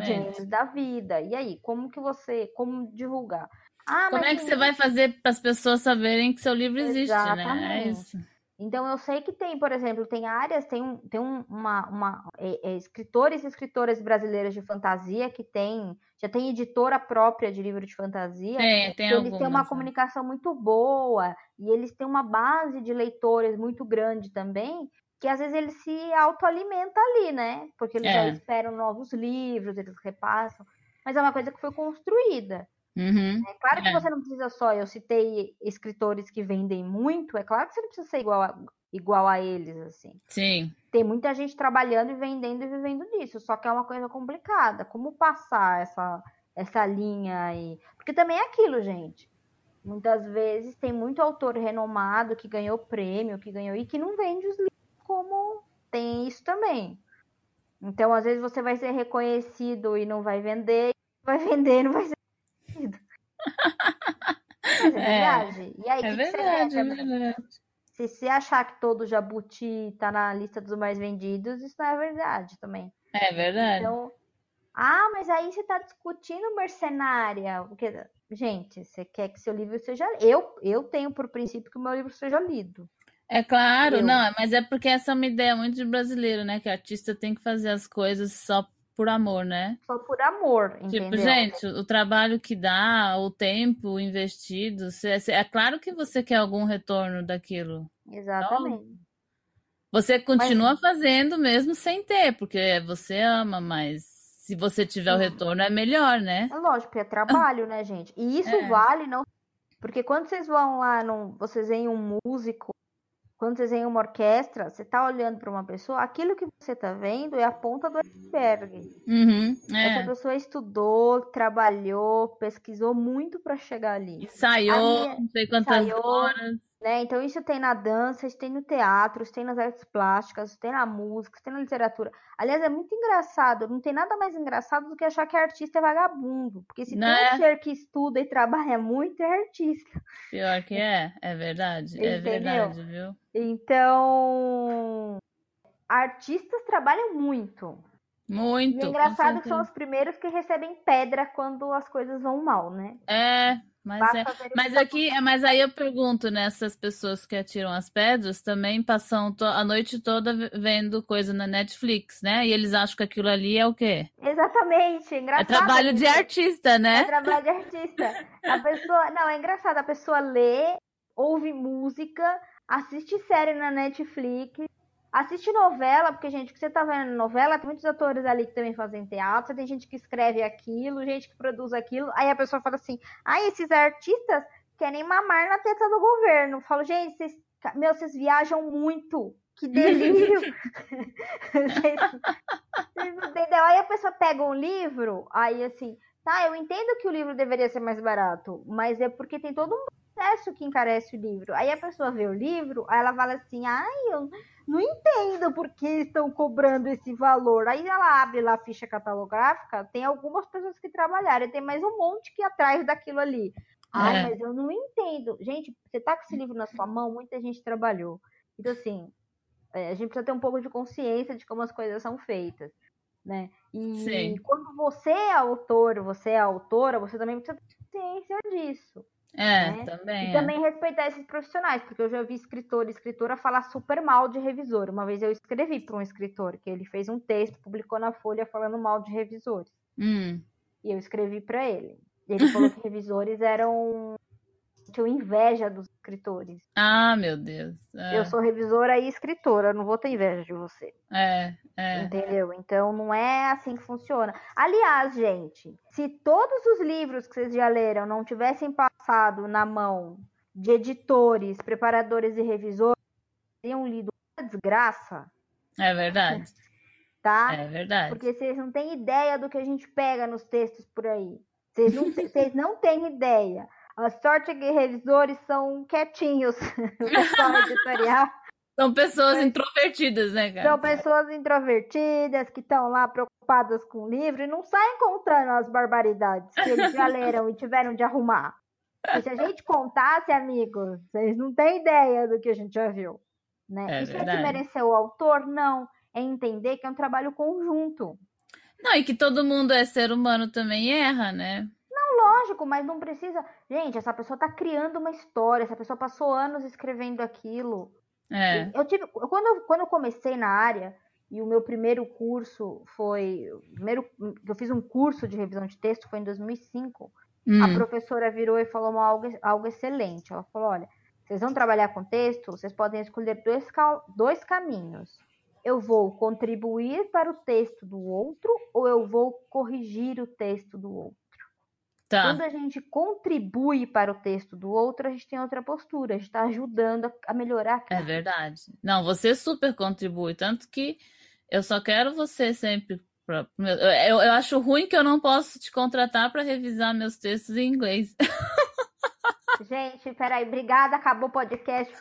James da vida. E aí, como que você, como divulgar? Ah, como é que você vai fazer para as pessoas saberem que seu livro existe, Exatamente. né? É isso. Então eu sei que tem, por exemplo, tem áreas, tem, um, tem um, uma, uma é, é, escritores e escritoras brasileiras de fantasia que tem, já tem editora própria de livro de fantasia. Tem, tem eles algumas, têm uma né? comunicação muito boa e eles têm uma base de leitores muito grande também, que às vezes eles se autoalimentam ali, né? Porque eles já É. esperam novos livros, eles repassam. Mas é uma coisa que foi construída. Uhum. É claro que É. você não precisa só, eu citei escritores que vendem muito, é claro que você não precisa ser igual a, igual a eles, assim. Sim. Tem muita gente trabalhando e vendendo e vivendo disso, só que é uma coisa complicada. Como passar essa, essa linha aí? Porque também é aquilo, gente. Muitas vezes tem muito autor renomado que ganhou prêmio, que ganhou e que não vende os livros como tem isso também. Então, às vezes você vai ser reconhecido e não vai vender, vai *laughs* vender e não vai ser reconhecido. Mas é *laughs* É, verdade. E aí, é que, que você verdade, é verdade. Se você achar que todo jabuti tá na lista dos mais vendidos, isso não é verdade também. É verdade. Então, ah, mas aí você tá discutindo mercenária. Porque, gente, você quer que seu livro seja. Eu, eu tenho por princípio que o meu livro seja lido. É claro, Eu. não, mas é porque essa é uma ideia muito de brasileiro, né? Que artista tem que fazer as coisas só por amor, né? Só por amor, Tipo, entendeu? gente, o trabalho que dá, o tempo investido, cê- é claro que você quer algum retorno daquilo. Exatamente. Você continua fazendo mesmo sem ter, porque você ama, mas se você tiver o retorno é melhor, né? É lógico, é trabalho, né, gente? E isso É. vale não. Porque quando vocês vão lá, num, vocês veem um músico, quando vocês veem uma orquestra, você tá olhando para uma pessoa, aquilo que você tá vendo é a ponta do iceberg. Uhum, Essa é. pessoa estudou, trabalhou, pesquisou muito para chegar ali, Ensaiou, A minha- não sei quantas horas. Né? Então isso tem na dança, isso tem no teatro, isso tem nas artes plásticas, isso tem na música, isso tem na literatura. Aliás, é muito engraçado, não tem nada mais engraçado do que achar que artista é vagabundo, porque se tem Né? um ser que estuda e trabalha muito, é artista. Pior que é, é verdade, é verdade, viu? Então, artistas trabalham muito. Muito, E é com engraçado que são os primeiros que recebem pedra quando as coisas vão mal, né? É, mas é. Basta Mas aqui, mas aí eu pergunto, né, essas pessoas que atiram as pedras também passam a noite toda ve- vendo coisa na Netflix, né? E eles acham que aquilo ali é o quê? Exatamente, É engraçado. trabalho de artista, É né? trabalho de artista. A pessoa, não, é engraçado, a pessoa lê, ouve música, assiste série na Netflix, assiste novela, porque, gente, o que você tá vendo novela, tem muitos atores ali que também fazem teatro, tem gente que escreve aquilo, gente que produz aquilo, aí a pessoa fala assim, ai, esses artistas querem mamar na teta do governo. Eu falo, gente, vocês, meu, vocês viajam muito. Que *laughs* delírio! vocês, vocês não entendeu? Aí a pessoa pega um livro, aí assim, Tá, eu entendo que o livro deveria ser mais barato, mas é porque tem todo um processo que encarece o livro. Aí a pessoa vê o livro, aí ela fala assim: ai, eu não entendo por que estão cobrando esse valor. Aí ela abre lá a ficha catalográfica, tem algumas pessoas que trabalharam, e tem mais um monte que atrás daquilo ali. Ai, É. mas eu não entendo. Gente, você tá com esse livro na sua mão, muita gente trabalhou. Então, assim, é, a gente precisa ter um pouco de consciência de como as coisas são feitas, né? E Sim. quando você é autor, você é autora, você também precisa ter consciência disso. É, né? também E é. também respeitar esses profissionais, porque eu já vi escritor e escritora falar super mal de revisor. Uma vez eu escrevi para um escritor, que ele fez um texto, publicou na Folha falando mal de revisores. Hum, E eu escrevi para ele. E ele falou que *laughs* revisores eram. tinham inveja dos escritores. Ah, meu Deus. É, Eu sou revisora e escritora, não vou ter inveja de você. é, é. Entendeu? Então não é assim que funciona. Aliás, gente, se todos os livros que vocês já leram não tivessem passado na mão de editores, preparadores e revisores, teriam lido uma desgraça, É verdade. *laughs* tá? É verdade. Porque vocês não têm ideia do que a gente pega nos textos por aí. Vocês não, *laughs* vocês não têm ideia. A sorte é que revisores são quietinhos. *laughs* O pessoal editorial São pessoas introvertidas, né, cara? são pessoas introvertidas que estão lá preocupadas com o livro e não saem contando as barbaridades que eles já leram e tiveram de arrumar. E se a gente contasse, amigos, vocês não têm ideia do que a gente já viu. Né? É Isso é verdade. que mereceu o autor? Não. É entender que é um trabalho conjunto. Não, e que todo mundo é ser humano também erra, né? Lógico, mas não precisa. Gente, essa pessoa está criando uma história, essa pessoa passou anos escrevendo aquilo. É. Eu tive, quando, eu, quando eu comecei na área, e o meu primeiro curso foi. Primeiro, eu fiz um curso de revisão de texto, foi em 2005. Hum. A professora virou e falou algo, algo excelente. Ela falou: olha, vocês vão trabalhar com texto, vocês podem escolher dois, dois caminhos. Eu vou contribuir para o texto do outro ou eu vou corrigir o texto do outro. Tá. Quando a gente contribui para o texto do outro, a gente tem outra postura, a gente está ajudando a, a melhorar. É aquilo. verdade. Não, você super contribui, tanto que eu só quero você sempre. Eu, eu acho ruim que eu não posso te contratar para revisar meus textos em inglês. *laughs* Gente, peraí, obrigada, acabou o podcast.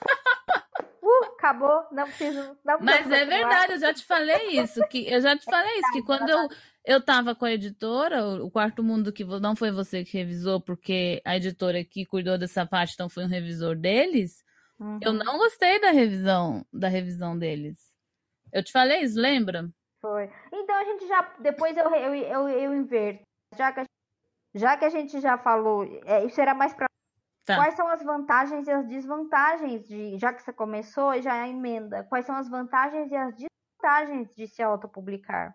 Uh, acabou, não preciso. Não Mas é verdade, eu já te falei isso, que eu já te falei isso, que quando eu, eu tava com a editora, o Quarto Mundo, que não foi você que revisou, porque a editora que cuidou dessa parte, então foi um revisor deles, Uhum, eu não gostei da revisão, da revisão deles. Eu te falei isso, lembra? Foi. Então a gente já. Depois eu, eu, eu, eu inverto. Já que, a, já que a gente já falou, é, isso era mais para. Tá. Quais são as vantagens e as desvantagens de. Já que você começou já emenda. Quais são as vantagens e as desvantagens de se autopublicar?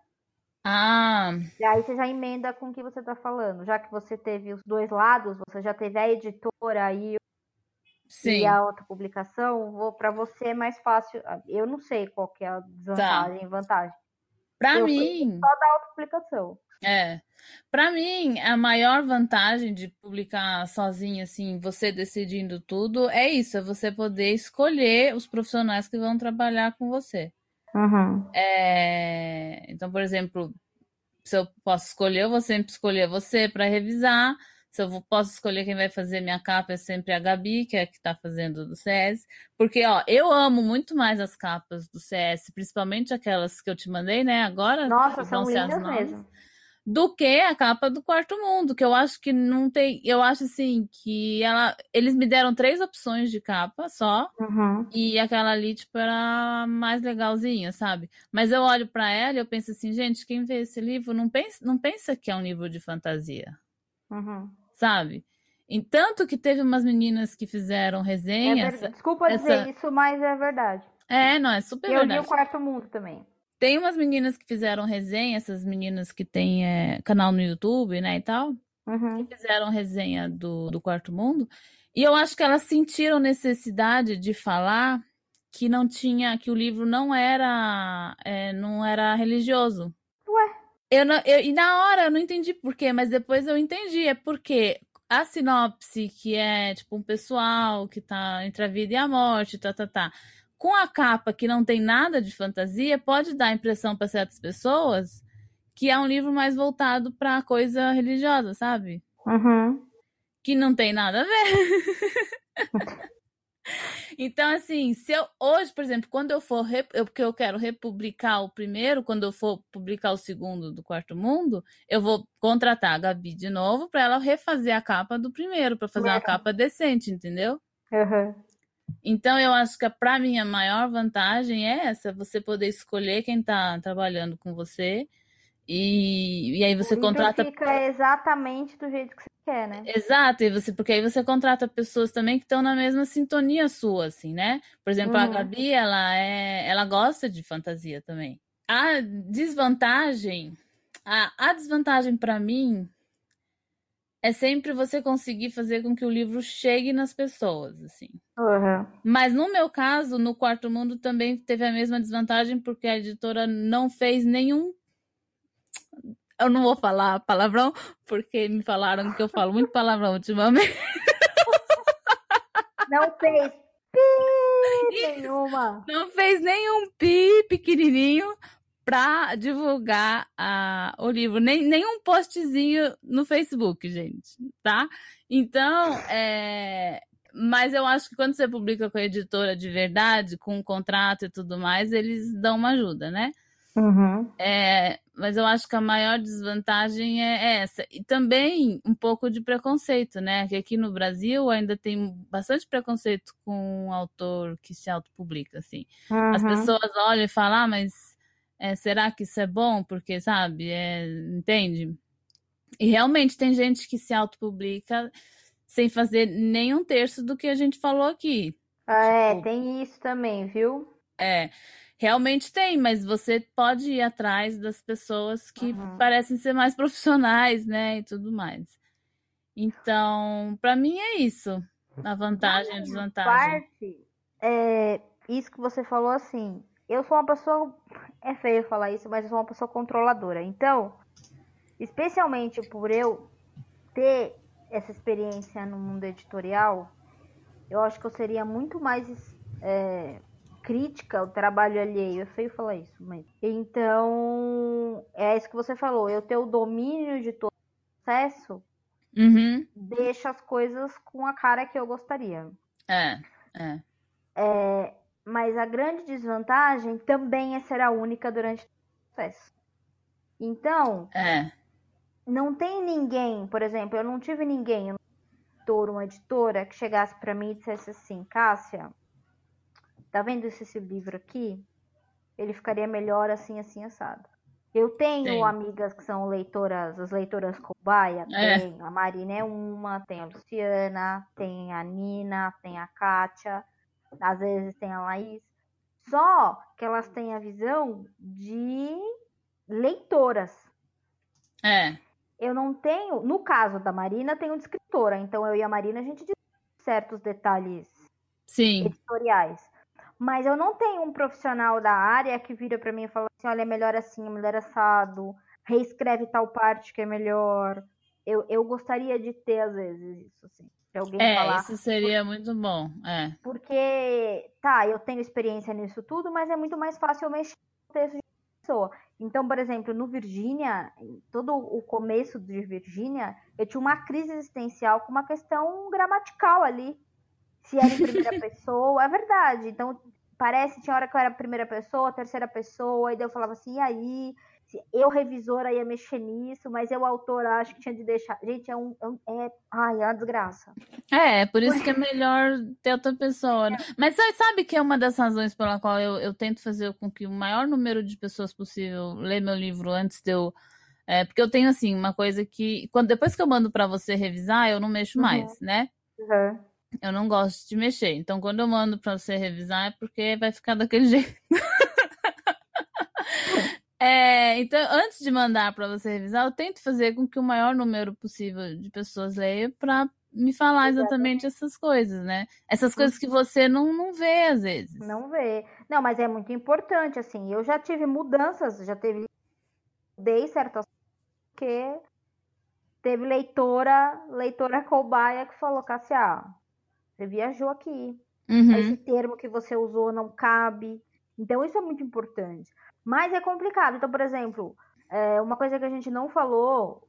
Ah, E aí você já emenda com o que você está falando. Já que você teve os dois lados, você já teve a editora e, sim. e a autopublicação, vou para você é mais fácil. Eu não sei qual que é a desvantagem e vantagem Eu- mim, da autopublicação. é. Pra mim, a maior vantagem de publicar sozinha, assim, você decidindo tudo, é isso, é você poder escolher os profissionais que vão trabalhar com você. Uhum. É, Então, por exemplo, se eu posso escolher, eu vou sempre escolher você para revisar. Se eu posso escolher quem vai fazer minha capa, é sempre a Gabi, que é a que está fazendo do CS. Porque, ó, eu amo muito mais as capas do CS, principalmente aquelas que eu te mandei, né? Agora Nossa, são ser as lindas novas, mesmo. do que a capa do Quarto Mundo, que eu acho que não tem. Eu acho assim que ela. Eles me deram três opções de capa só. Uhum. E aquela ali, tipo, era mais legalzinha, sabe? Mas eu olho pra ela e eu penso assim, gente, quem vê esse livro não pensa, não pensa que é um livro de fantasia, Uhum. Sabe? E tanto que teve umas meninas que fizeram É resenha. verdade. Desculpa essa- dizer isso, mas é verdade. É, não, é super eu li verdade. o Quarto Mundo também. Tem umas meninas que fizeram resenha, essas meninas que têm é, canal no YouTube, né, e tal. Uhum. fizeram resenha do, do Quarto Mundo, e eu acho que elas sentiram necessidade de falar que não tinha, que o livro não era, é, não era religioso. Eu não, eu- e na hora eu não entendi por quê, mas depois eu entendi, é porque a sinopse, que é tipo um pessoal que tá entre a vida e a morte, tá, tá, tá, com a capa que não tem nada de fantasia, pode dar a impressão para certas pessoas que é um livro mais voltado para coisa religiosa, sabe? Uhum. que não tem nada a ver. *laughs* Então, assim, se eu hoje, por exemplo, quando eu for, eu, porque eu quero republicar o primeiro, quando eu for publicar o segundo do Quarto Mundo, eu vou contratar a Gabi de novo para ela refazer a capa do primeiro, para fazer uma É. capa decente, entendeu? Uhum. Então, eu acho que para mim a maior vantagem é essa, você poder escolher quem está trabalhando com você e, e aí você o livro contrata fica exatamente do jeito que você quer, né? Exato, e você, porque aí você contrata pessoas também que estão na mesma sintonia sua, assim, né? Por exemplo, a Uhum. Gabi, ela é, ela gosta de fantasia também. A desvantagem, a, a desvantagem para mim é sempre você conseguir fazer com que o livro chegue nas pessoas, assim. Uhum. Mas no meu caso, no Quarto Mundo também teve a mesma desvantagem porque a editora não fez nenhum eu não vou falar palavrão, porque me falaram que eu falo muito palavrão ultimamente. *laughs* Não fez pi nenhuma. Não fez nenhum pi pequenininho pra divulgar a, o livro. Nem, nenhum postzinho no Facebook, gente, tá? Então, é... Mas eu acho que quando você publica com a editora de verdade, com um contrato e tudo mais, eles dão uma ajuda, né? Uhum. É, mas eu acho que a maior desvantagem é essa. E também um pouco de preconceito, né? Que aqui no Brasil ainda tem bastante preconceito com um autor que se autopublica, assim. As Uhum. pessoas olham e falam, ah, mas é, será que isso é bom? Porque, sabe, é, entende? E realmente tem gente que se autopublica sem fazer nem um terço do que a gente falou aqui. Ah, é, Tipo, tem isso também, viu? é, realmente tem, mas você pode ir atrás das pessoas que Uhum. parecem ser mais *laughs* profissionais, né, e tudo mais. Então, para mim é isso, a vantagem e a desvantagem. parte, é, isso que você falou assim, eu sou uma pessoa, é feio falar isso, mas eu sou uma pessoa controladora. Então, especialmente por eu ter essa experiência no mundo editorial, eu acho que eu seria muito mais é, crítica ao trabalho alheio. É feio falar isso, mas. Então, é isso que você falou. Eu ter o domínio de todo o processo Uhum, deixa as coisas com a cara que eu gostaria. é, é, Mas a grande desvantagem também é ser a única durante o processo. Então, é, não tem ninguém, por exemplo, eu não tive ninguém, um editor, uma editora, que chegasse para mim e dissesse assim, Cássia, tá vendo esse, esse livro aqui? Ele ficaria melhor assim, assim, assado. Eu tenho sim, amigas que são leitoras, as leitoras cobaia, é, tem a Marina é uma, tem a Luciana, tem a Nina, tem a Kátia, às vezes tem a Laís. Só que elas têm a visão de leitoras. é, Eu não tenho, no caso da Marina, tenho de escritora, então eu e a Marina a gente diz certos detalhes sim, editoriais. Mas eu não tenho um profissional da área que vira para mim e fala assim, olha, é melhor assim, é melhor assado, reescreve tal parte que é melhor. Eu, eu gostaria de ter, às vezes, isso, assim. De alguém é, falar, isso seria muito bom, é, porque, tá, eu tenho experiência nisso tudo, mas é muito mais fácil eu mexer no texto de pessoa. Então, por exemplo, no Virgínia, todo o começo de Virgínia, eu tinha uma crise existencial com uma questão gramatical ali. Se era em primeira pessoa, é verdade. Então, parece, tinha hora que eu era primeira pessoa, terceira pessoa, e daí eu falava assim, e aí? Eu, revisora, ia mexer nisso, mas eu, autora, acho que tinha de deixar. Gente, é um. É, um, é... Ai, é uma desgraça. é, é por isso que é melhor ter outra pessoa, né? Mas você sabe que é uma das razões pela qual eu, eu tento fazer com que o maior número de pessoas possível lê meu livro antes de eu É, porque eu tenho, assim, uma coisa que. Quando, depois que eu mando pra você revisar, eu não mexo Uhum, mais, né? uhum. Eu não gosto de mexer. Então, quando eu mando pra você revisar, é porque vai ficar daquele *laughs* jeito. É, então, antes de mandar pra você revisar, eu tento fazer com que o maior número possível de pessoas leia pra me falar exatamente essas coisas, né? Essas coisas que você não, não vê às vezes. Não vê. Não, mas é muito importante, assim. Eu já tive mudanças, já teve. Dei certas. que teve leitora, leitora cobaia que falou, Cassia, você viajou aqui. Uhum. Esse termo que você usou não cabe. Então, isso é muito importante. Mas é complicado. Então, por exemplo, é, uma coisa que a gente não falou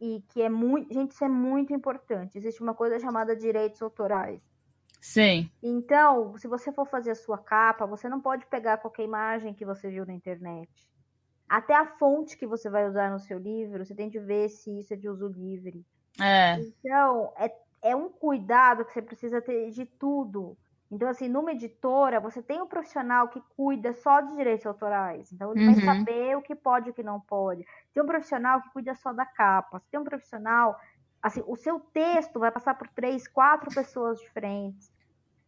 e que é muito. Gente, isso é muito importante. Existe uma coisa chamada direitos autorais. Sim. Então, se você for fazer a sua capa, você não pode pegar qualquer imagem que você viu na internet. Até a fonte que você vai usar no seu livro, você tem de ver se isso é de uso livre. É. Então, é, é um cuidado que você precisa ter de tudo. Então, assim, numa editora, você tem um profissional que cuida só de direitos autorais. Então, ele Uhum. vai saber o que pode e o que não pode. Tem um profissional que cuida só da capa. Tem um profissional. Assim, o seu texto vai passar por três, quatro pessoas diferentes.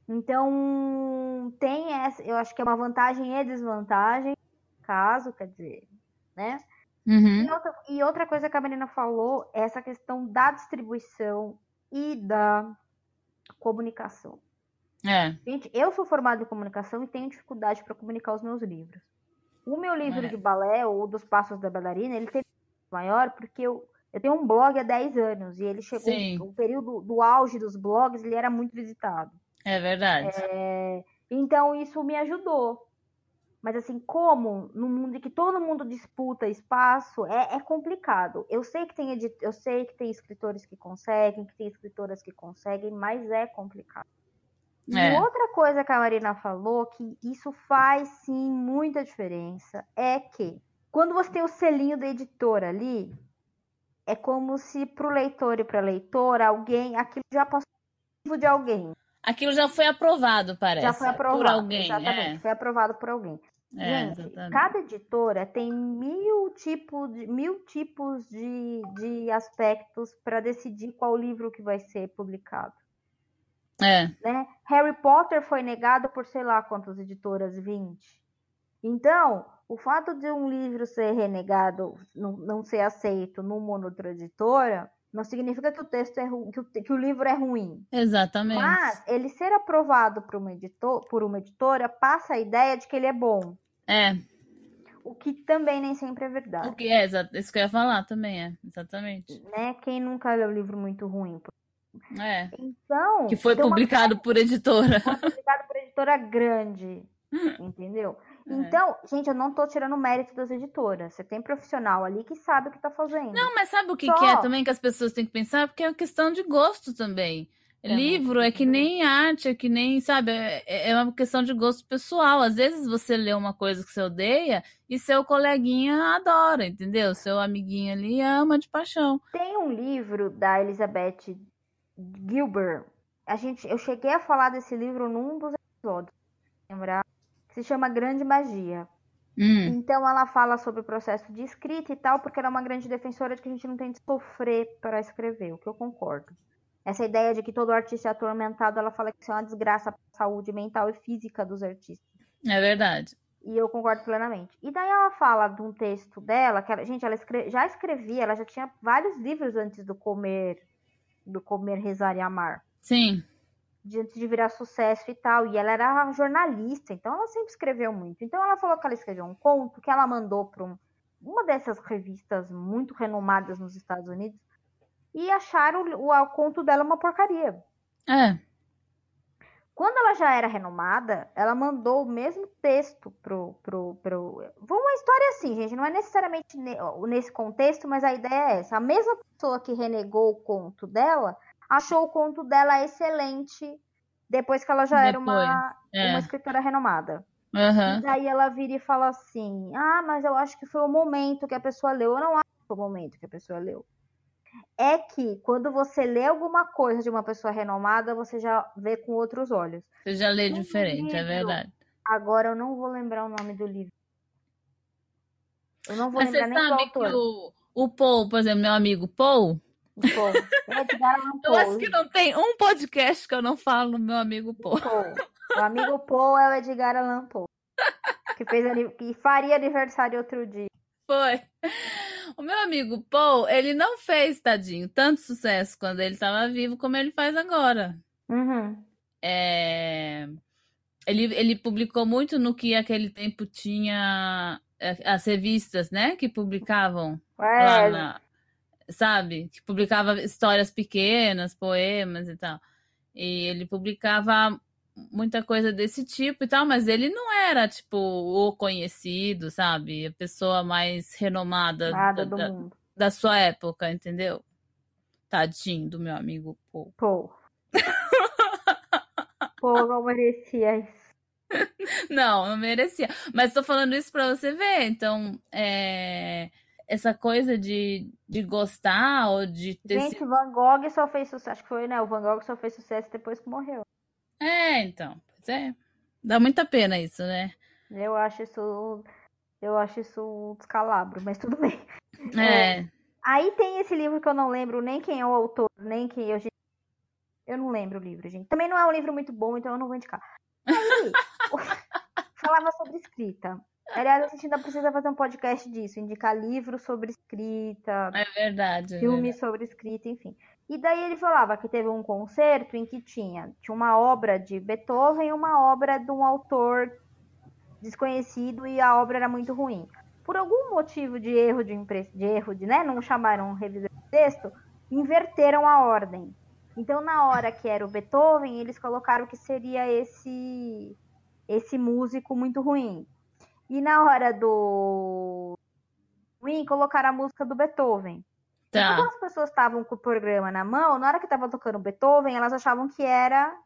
Então, tem essa. Eu acho que é uma vantagem e desvantagem, caso, quer dizer, né? Uhum. E outra, e outra coisa que a Marina falou é essa questão da distribuição e da comunicação. É. Gente, eu sou formada em comunicação e tenho dificuldade para comunicar os meus livros. O meu livro É. de balé, ou dos Passos da Bailarina, ele tem maior porque eu, eu tenho um blog há 10 anos e ele chegou, Sim. o período do auge dos blogs, ele era muito visitado. É verdade. É, então isso me ajudou. Mas assim, como no mundo em que todo mundo disputa espaço, é, é complicado. Eu sei que tem edit... eu sei que tem escritores que conseguem, que tem escritoras que conseguem, mas é complicado. E É. outra coisa que a Marina falou, que isso faz sim muita diferença, é que quando você tem o selinho da editora ali, é como se para o leitor e para a leitora, alguém, aquilo já passou de alguém. Aquilo já foi aprovado, parece. Já foi aprovado. Por alguém. Exatamente, foi aprovado por alguém. É, é Gente, exatamente. cada editora tem mil tipos de, mil tipos de, de aspectos para decidir qual livro que vai ser publicado. É. Né? Harry Potter foi negado por sei lá quantas editoras, 20. Então, o fato de um livro ser renegado, não, não ser aceito numa outra editora, não significa que o texto é que, o, que o livro é ruim. Exatamente. Mas ele ser aprovado por uma, editor, por uma editora passa a ideia de que ele é bom. É. O que também nem sempre é verdade. O que é, isso que eu ia falar também, é. Exatamente. Né? Quem nunca leu um livro muito ruim? É. Então. Que foi publicado uma... por editora. Foi publicado por editora grande. *laughs* entendeu? É. Então, gente, eu não tô tirando mérito das editoras. Você tem profissional ali que sabe o que tá fazendo. Não, mas sabe o que, Só... que é também que as pessoas têm que pensar? Porque é uma questão de gosto também. É Livro é que nem arte, é que nem, sabe, é, é uma questão de gosto pessoal. Às vezes você lê uma coisa que você odeia e seu coleguinha adora, entendeu? Seu amiguinho ali ama de paixão. Tem um livro da Elizabeth Gilbert. A gente, eu cheguei a falar desse livro num dos episódios, lembrar? Se chama Grande Magia. Hum. Então ela fala sobre o processo de escrita e tal, porque ela é uma grande defensora de que a gente não tem que sofrer para escrever, o que eu concordo. Essa ideia de que todo artista é atormentado, ela fala que isso é uma desgraça para a saúde mental e física dos artistas. É verdade. E eu concordo plenamente. E daí ela fala de um texto dela, que ela, gente, ela escre já escrevia, ela já tinha vários livros antes do Comer, do Comer, Rezar e Amar. Sim de antes de virar sucesso e tal. E ela era jornalista, então ela sempre escreveu muito. Então ela falou que ela escreveu um conto que ela mandou para um, uma dessas revistas muito renomadas nos Estados Unidos e acharam o, o, o conto dela uma porcaria. É. Quando ela já era renomada, ela mandou o mesmo texto pro, pro, pro... Uma história assim, gente, não é necessariamente nesse contexto, mas a ideia é essa. A mesma pessoa que renegou o conto dela achou o conto dela excelente depois que ela já depois, era uma, é. uma escritora renomada. Uhum. E daí ela vira e fala assim: Ah, mas eu acho que foi o momento que a pessoa leu. Eu não acho que foi o momento que a pessoa leu. É que quando você lê alguma coisa de uma pessoa renomada, você já vê com outros olhos. Você já lê diferente, é livro, é verdade. Agora eu não vou lembrar o nome do livro. Eu não vou mas lembrar nem do autor. Que o, o Paul, por exemplo, meu amigo Paul, Paul. Eu acho que não tem um podcast que eu não falo no meu amigo Paul. Paul. O amigo Paul é o Edgar Allan Poe. Que, fez, que faria aniversário outro dia. Foi. O meu amigo Paul, ele não fez, tadinho, tanto sucesso quando ele estava vivo como ele faz agora. Uhum. É... Ele, ele publicou muito no que aquele tempo tinha é, as revistas, né? Que publicavam é, lá na, sabe? Que publicava histórias pequenas, poemas e tal. E ele publicava muita coisa desse tipo e tal, mas ele não era, tipo, o conhecido, sabe? A pessoa mais renomada da, da, da, sua época, entendeu? Tadinho do meu amigo Paul. Paul. *laughs* Paul não merecia isso. Não, não merecia. Mas tô falando isso pra você ver. Então, é essa coisa de, de gostar ou de ter. Gente, sido... Van Gogh só fez sucesso. Acho que foi, né? O Van Gogh só fez sucesso depois que morreu. É, então. Pois é. Dá muita pena isso, né? Eu acho isso. Eu acho isso um descalabro, mas tudo bem. É. é. Aí tem esse livro que eu não lembro nem quem é o autor, nem quem eu. Eu não lembro o livro, gente. Também não é um livro muito bom, então eu não vou indicar. Aí, *laughs* falava sobre escrita. Aliás, a gente ainda precisa fazer um podcast disso, indicar livros sobre escrita. É verdade. Filmes é sobre escrita, enfim. E daí ele falava que teve um concerto em que tinha, tinha uma obra de Beethoven e uma obra de um autor desconhecido e a obra era muito ruim. Por algum motivo de erro de, impre... de erro de, né, não chamaram um revisor de texto, inverteram a ordem. Então, na hora que era o Beethoven, eles colocaram que seria esse esse músico muito ruim. E na hora do Win, colocaram a música do Beethoven. Tá. quando as pessoas estavam com o programa na mão, na hora que estava tocando Beethoven, elas achavam que era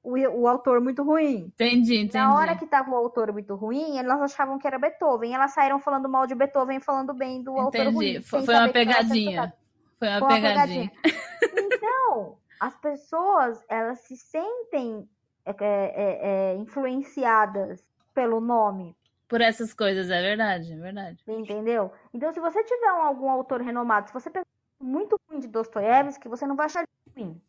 o, o autor muito ruim. Entendi, entendi. Na hora que estava o autor muito ruim, elas achavam que era Beethoven. Elas saíram falando mal de Beethoven falando bem do entendi. autor ruim. Foi, foi uma pegadinha. Foi uma, foi uma pegadinha. pegadinha. Então, as pessoas, elas se sentem é, é, é, influenciadas pelo nome. Por essas coisas, é verdade, é verdade. Entendeu? Então, se você tiver um, algum autor renomado, se você pensar muito ruim de Dostoiévski, você não vai achar ruim.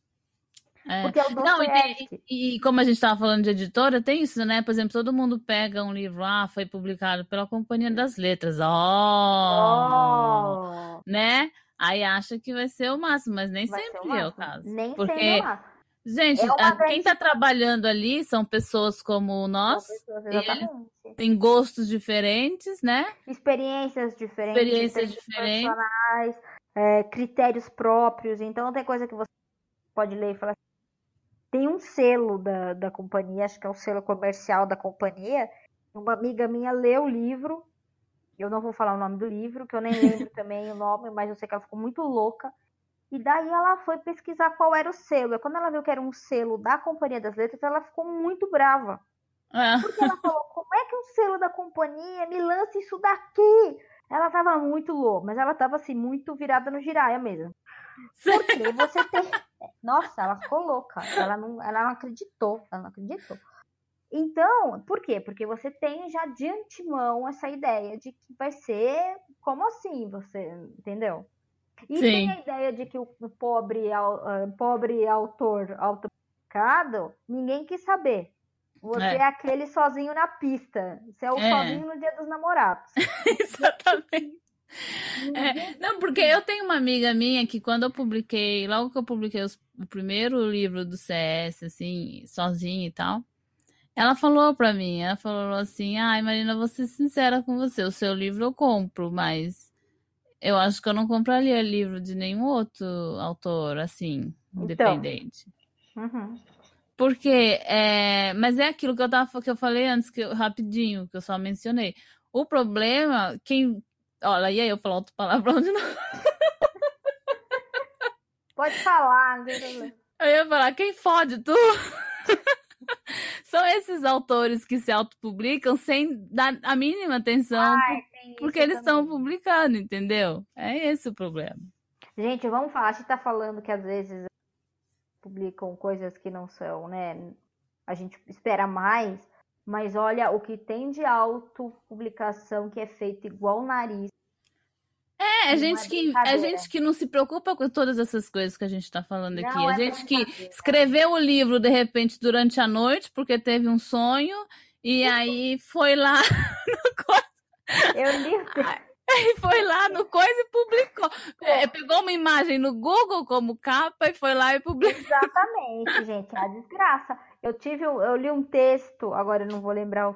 É. Porque é o Não, e, tem- e- como a gente estava falando de editora, tem isso, né? Por exemplo, todo mundo pega um livro, ah, foi publicado pela Companhia das Letras, ó, Oh, né? Aí acha que vai ser o máximo, mas nem vai sempre é o caso. Nem Porque, sempre é o máximo. Gente, É a- quem está trabalhando ali são pessoas como nós, pessoas, têm gostos diferentes, né? Experiências diferentes, Experiências diferentes. profissionais, é, critérios próprios. Então tem coisa que você pode ler e falar assim, tem um selo da, da companhia, acho que é o selo comercial da companhia. Uma amiga minha leu o livro, eu não vou falar o nome do livro, que eu nem lembro *laughs* também o nome, mas eu sei que ela ficou muito louca. E daí ela foi pesquisar qual era o selo. E quando ela viu que era um selo da Companhia das Letras, ela ficou muito brava. Ah, Porque ela falou, como é que um selo da companhia me lança isso daqui? Ela tava muito louca, mas ela tava assim, muito virada no giraia mesmo. Porque *laughs* você tem. Nossa, ela ficou louca. Ela não, ela não acreditou. Ela não acreditou. Então, por quê? Porque você tem já de antemão essa ideia de que vai ser como assim, você entendeu? E tem Sim. a ideia de que o, o pobre, au- ah, pobre autor autopublicado, ninguém quis saber. Você É. é. aquele sozinho na pista. Você é o É. sozinho no dia dos namorados. *laughs* Exatamente. É, não, porque eu tenho uma amiga minha que quando eu publiquei, logo que eu publiquei os- o primeiro livro do CS, assim, sozinha e tal, ela falou pra mim, ela falou assim, ai Marina, vou ser sincera com você, o seu livro eu compro, mas eu acho que eu não compraria livro de nenhum outro autor, assim, Então. independente. Uhum. Porque, é, mas é aquilo que eu tava, que eu falei antes, que eu- rapidinho, que eu só mencionei. O problema, quem. Olha, e aí eu falo outra palavrão de novo. *laughs* Pode falar, problema. Eu ia falar, quem fode tu? *laughs* São esses autores que se autopublicam sem dar a mínima atenção, Ai, porque eles estão publicando, entendeu? É esse o problema. Gente, vamos falar. A gente tá falando que às vezes publicam coisas que não são, né? A gente espera mais, mas olha o que tem de autopublicação que é feito igual o nariz. É, a Não gente é que, a brincadeira. gente que não se preocupa com todas essas coisas que a gente tá falando aqui. Não A é gente que escreveu o livro de repente durante a noite porque teve um sonho e aí foi lá *laughs* no Eu li e foi lá no coisa e publicou. É, pegou uma imagem no Google como capa e foi lá e publicou. Exatamente, gente, é a desgraça. Eu tive, eu li um texto, agora eu não vou lembrar o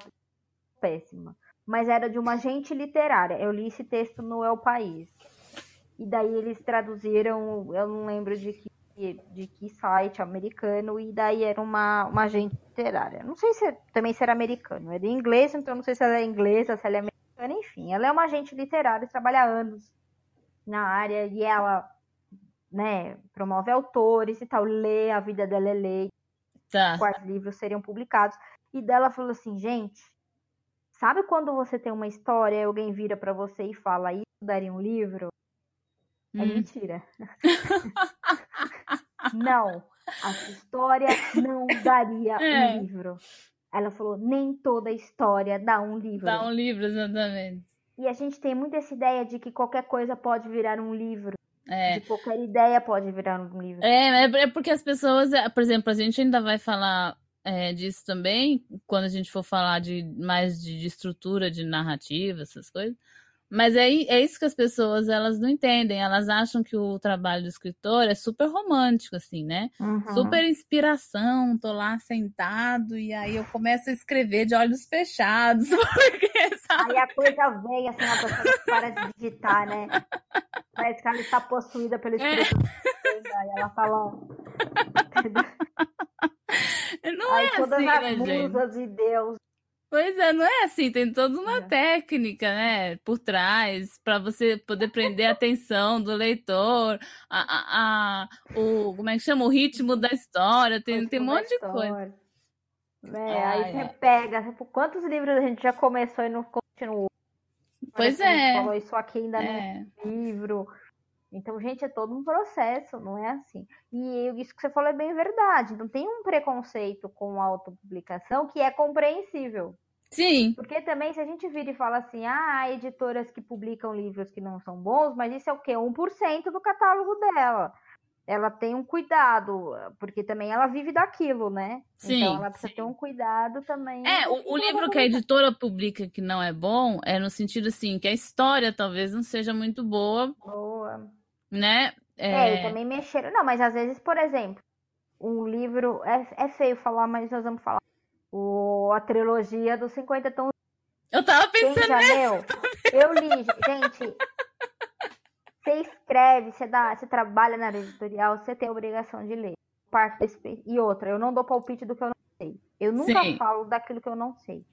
péssima, mas era de uma agente literária. Eu li esse texto no El País. E daí eles traduziram, eu não lembro de que, de que site americano, e daí era uma, uma agente literária. Não sei se é- também se era americano, era em inglês, então não sei se ela é inglesa, se ela é americana, enfim. Ela é uma agente literária, trabalha há anos na área, e ela né, promove autores e tal, lê, a vida dela é ler, Tá. quais livros seriam publicados. E dela falou assim, gente, sabe quando você tem uma história e alguém vira pra você e fala, isso daria um livro? É Hum. mentira. *laughs* não, a história não daria É. um livro. Ela falou, nem toda história dá um livro. Dá um livro, exatamente. E a gente tem muito essa ideia de que qualquer coisa pode virar um livro. É. De qualquer ideia pode virar um livro. É, é é porque as pessoas, é, por exemplo, a gente ainda vai falar é, disso também, quando a gente for falar de mais de, de estrutura de narrativa, essas coisas. Mas é, é isso que as pessoas elas não entendem. Elas acham que o trabalho do escritor é super romântico, assim, né? Uhum. Super inspiração, tô lá sentado e aí eu começo a escrever de olhos fechados, *laughs* porque, sabe? Aí a coisa vem, assim, a pessoa para de digitar, né? Parece que ela está possuída pelo É. espírito. Aí ela fala. *laughs* Não Aí é todas assim, as né, gente? musas e Deus. Pois é, não é assim, tem toda uma É. técnica, né, por trás, para você poder prender a atenção do leitor, a, a, a- o, como é que chama? O ritmo da história, tem, tem um monte de coisa. É, Ai, aí você ai. pega, tipo, quantos livros a gente já começou e não continuou? Pois Parece é, falou isso aqui ainda é, livro. Então, gente, é todo um processo, não é assim. E isso que você falou é bem verdade. Não tem um preconceito com a autopublicação que é compreensível. sim, Porque também, se a gente vira e fala assim, ah, há editoras que publicam livros que não são bons, mas isso é o quê? 1% do catálogo dela. ela tem um cuidado, porque também ela vive daquilo, né? Sim, então ela precisa sim. ter um cuidado também. É, o, o livro que a editora publica que não é bom é no sentido assim, que a história talvez não seja muito boa, Boa. Né? É, e É, também mexeram. Não, mas às vezes, por exemplo, um livro. É, é feio falar, mas nós vamos falar. O, a trilogia dos 50 tons. eu tava pensando, já leu? Eu li, gente. Você escreve, você, dá, você trabalha na área editorial, você tem a obrigação de ler. Parte desse, e outra, eu não dou palpite do que eu não sei. Eu nunca Sim. falo daquilo que eu não sei.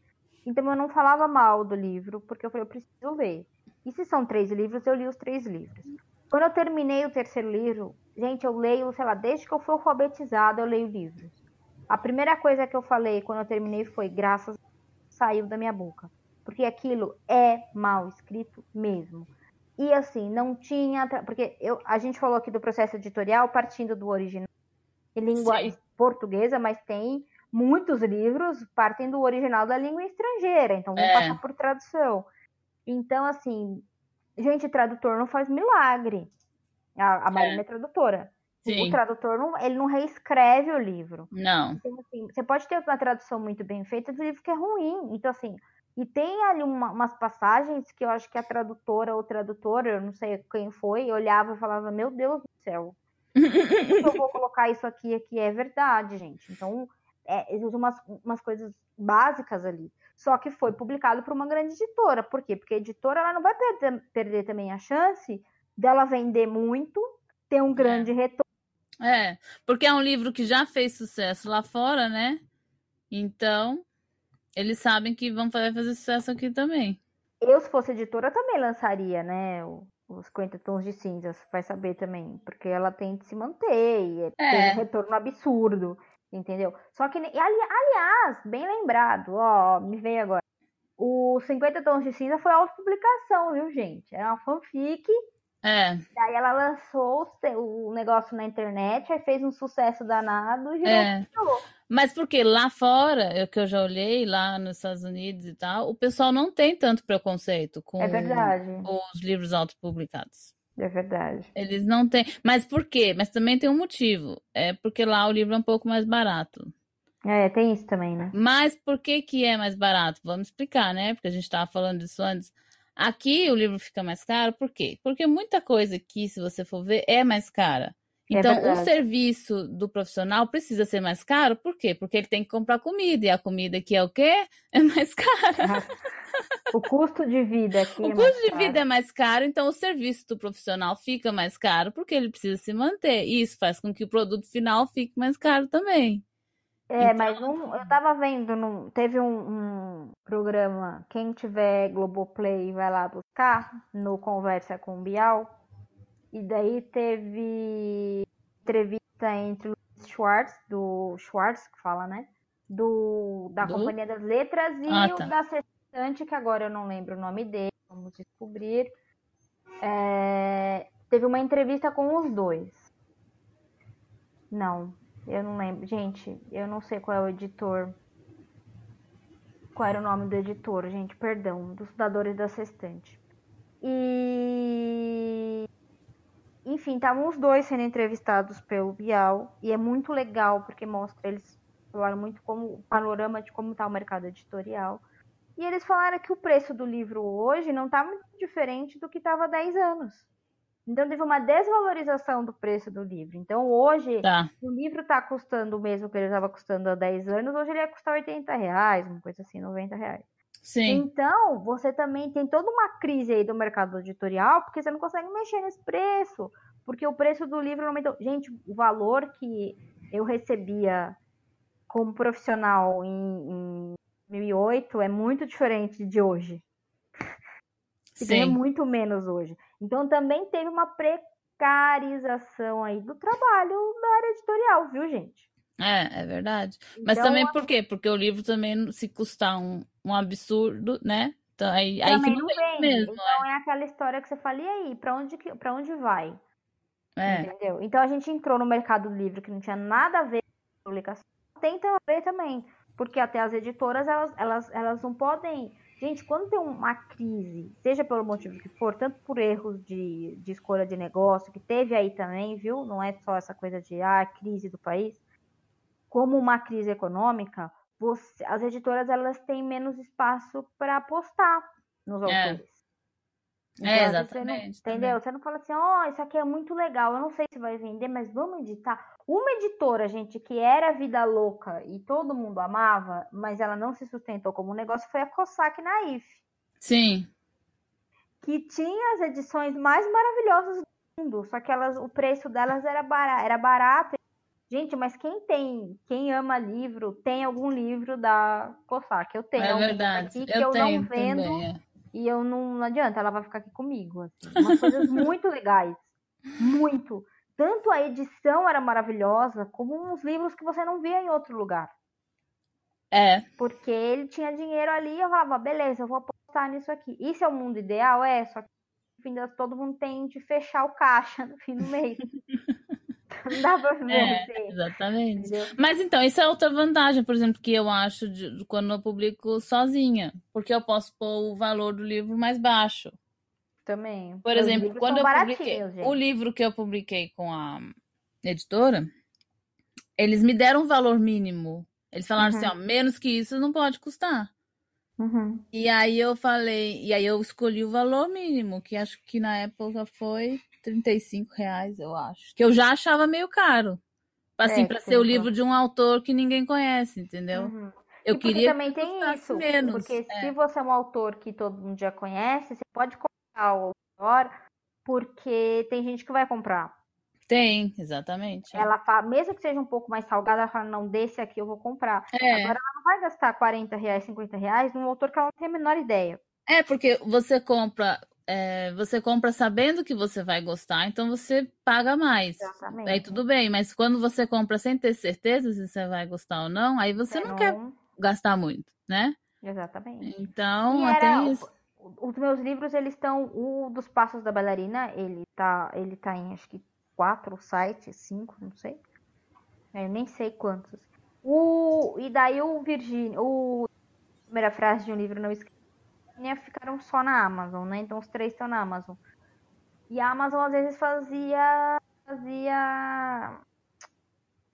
Então eu não falava mal do livro, porque eu falei, eu preciso ler. E se são três livros, eu li os três livros. Quando eu terminei o terceiro livro, gente, eu leio, sei lá, desde que eu fui alfabetizada, eu leio livros. A primeira coisa que eu falei quando eu terminei foi graças saiu da minha boca. Porque aquilo é mal escrito mesmo. E assim, não tinha. Porque eu, a gente falou aqui do processo editorial partindo do original em língua Sim. portuguesa, mas tem muitos livros partem do original da língua estrangeira, então vão É. passar por tradução. Então, assim, gente, tradutor não faz milagre. A, a Marina é tradutora. sim, O tradutor não, ele não reescreve o livro. não, Então, assim, você pode ter uma tradução muito bem feita do livro que é ruim. Então, assim, e tem ali uma- umas passagens que eu acho que a tradutora ou tradutor, eu não sei quem foi, olhava e falava, meu Deus do céu, eu vou colocar isso aqui aqui é verdade, gente. Então, é, umas, umas coisas básicas ali. Só que foi publicado por uma grande editora. Por quê? Porque a editora ela não vai perder, perder também a chance dela vender muito, ter um grande retorno. é, porque é um livro que já fez sucesso lá fora, né? Então, eles sabem que vão fazer fazer sucesso aqui também. Eu, se fosse editora, também lançaria, né? Os 50 tons de cinzas, vai saber também. Porque ela tem de se manter e é- tem É. um retorno absurdo, entendeu? Só que, ali- aliás, bem lembrado, ó, me veio agora. O 50 tons de cinza foi autopublicação, viu, gente? Era uma fanfic. É, Daí ela lançou o negócio na internet, aí fez um sucesso danado e é. Mas porque lá fora, eu que eu já olhei, lá nos Estados Unidos e tal, o pessoal não tem tanto preconceito com É os livros autopublicados. É verdade. Eles não têm. Mas por quê? Mas também tem um motivo. É porque lá o livro é um pouco mais barato. É, tem isso também, né? Mas por que que é mais barato? Vamos explicar, né? Porque a gente estava falando disso antes. Aqui o livro fica mais caro, por quê? Porque muita coisa aqui, se você for ver, é mais cara. É Então, o verdade. serviço do profissional precisa ser mais caro, por quê? Porque ele tem que comprar comida, e a comida aqui é o quê? *laughs* É mais cara. O custo de vida aqui O é mais custo de caro. vida é mais caro, então o serviço do profissional fica mais caro, porque ele precisa se manter. E isso faz com que o produto final fique mais caro também. É, Então, mas um, eu tava vendo, num- teve um, um programa, quem tiver Globoplay vai lá buscar, no Conversa com o Bial, e daí teve entrevista entre o Schwartz, do Schwartz, que fala, né? Do, da Do? Companhia das Letras, e Ah, o tá. da Sextante, que agora eu não lembro o nome dele, vamos descobrir. É, teve uma entrevista com os dois. Não, eu não lembro. Gente, eu não sei qual é o editor. Qual era o nome do editor, gente? Perdão, dos fundadores da Sextante. E. Enfim, estavam os dois sendo entrevistados pelo Bial. E é muito legal, porque mostra, eles falaram muito como o panorama de como está o mercado editorial. E eles falaram que o preço do livro hoje não está muito diferente do que estava há 10 anos. Então teve uma desvalorização do preço do livro. Então hoje Tá. o livro está custando o mesmo que ele estava custando há 10 anos, hoje ele ia custar 80 reais, uma coisa assim, 90 reais. Sim. Então, você também tem toda uma crise aí do mercado editorial, porque você não consegue mexer nesse preço, porque o preço do livro aumentou. Gente, o valor que eu recebia como profissional em, em 2008 é muito diferente de hoje. Se ganha Sim. muito menos hoje. Então, também teve uma precarização aí do trabalho da área editorial, viu, gente? É, é verdade. Mas Então, também por quê? Porque o livro também, se custar um, um absurdo, né? Então, aí, aí que não vende. mesmo. Então é aquela história que você fala, e aí, pra onde, que, pra onde vai? É, Entendeu? Então a gente entrou no mercado livre que não tinha nada a ver com publicação. Tenta ver também. Porque até as editoras, elas, elas, elas não podem Gente, quando tem uma crise, seja pelo motivo que for, tanto por erros de, de escolha de negócio, que teve aí também, viu? Não é só essa coisa de ah, crise do país, como uma crise econômica, você, as editoras elas têm menos espaço para apostar nos é. autores. Então, é, exatamente. Você não, entendeu? Você não fala assim, ó, oh, isso aqui é muito legal, eu não sei se vai vender, mas vamos editar. Uma editora, gente, que era vida louca e todo mundo amava, mas ela não se sustentou como negócio, foi a Cossack Naif. Sim. Que tinha as edições mais maravilhosas do mundo, só que elas, o preço delas era barato, era barato. Gente, mas quem tem, quem ama livro, tem algum livro da Cossack. Eu tenho. É verdade. Aqui que eu, eu não vendo. Também, é e eu não, não adianta, ela vai ficar aqui comigo. Assim. Umas coisas muito legais. Muito. Tanto a edição era maravilhosa, como uns livros que você não via em outro lugar. É. Porque ele tinha dinheiro ali e eu falava, beleza, eu vou apostar nisso aqui. Isso é o mundo ideal? É, só que no fim das todo mundo tem de fechar o caixa *laughs* no fim do mês. Não *laughs* dá pra é, Exatamente. Entendeu? Mas então, isso é outra vantagem, por exemplo, que eu acho de, quando eu publico sozinha. Porque eu posso pôr o valor do livro mais baixo. Também. Por exemplo, quando eu publiquei gente. o livro que eu publiquei com a editora, eles me deram um valor mínimo. Eles falaram uhum. assim, ó, menos que isso não pode custar. Uhum. E aí eu falei, e aí eu escolhi o valor mínimo, que acho que na época foi 35 reais, eu acho. Que eu já achava meio caro. Assim, é, para ser o livro de um autor que ninguém conhece, entendeu? Uhum. Eu queria também tem isso, menos. Porque é. se você é um autor que todo mundo já conhece, você pode comprar o autor, porque tem gente que vai comprar. Tem, exatamente. Ela fala, mesmo que seja um pouco mais salgada, ela fala, não, desse aqui eu vou comprar. É. Agora ela não vai gastar 40 reais, 50 reais num autor que ela não tem a menor ideia. É, porque você compra é, você compra sabendo que você vai gostar, então você paga mais. Exatamente. Aí tudo bem, mas quando você compra sem ter certeza se você vai gostar ou não, aí você não, não quer gastar muito, né? Exatamente. Então, até isso. Os meus livros, eles estão. O dos Passos da Bailarina, ele tá, ele tá em acho que quatro sites, cinco, não sei. Eu nem sei quantos. O, e daí o Virgínia, o primeira frase de um livro não escrito ficaram só na Amazon, né? Então os três estão na Amazon. E a Amazon às vezes fazia fazia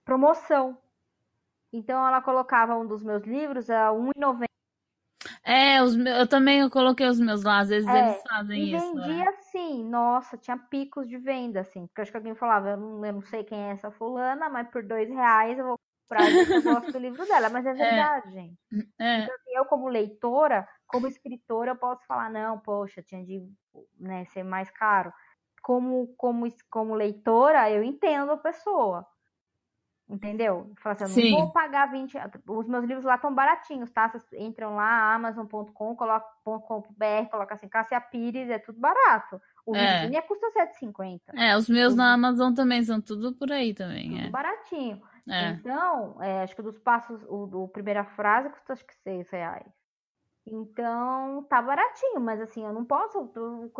promoção. Então ela colocava um dos meus livros a R$1,90. É, os meus, eu também eu coloquei os meus lá, às vezes é, eles fazem e isso. vendia é. assim, nossa, tinha picos de venda, assim. Porque acho que alguém falava, eu não, eu não sei quem é essa fulana, mas por dois reais eu vou comprar, eu gosto do livro dela. Mas é, *laughs* é. verdade, é. gente. Então, assim, eu como leitora, como escritora, eu posso falar, não, poxa, tinha de né, ser mais caro. Como, como, como leitora, eu entendo a pessoa. Entendeu? Fala assim, eu não vou pagar 20. Os meus livros lá estão baratinhos, tá? Vocês entram lá, amazon.com, coloca.com.br, coloca assim, Cássia Pires, é tudo barato. O é. Virginia custa 7,50. É, os meus na Amazon também são tudo por aí também. Tudo é. baratinho. É. Então, é, acho que dos passos, o, o primeira frase custa acho que 6 reais. Então, tá baratinho, mas assim, eu não posso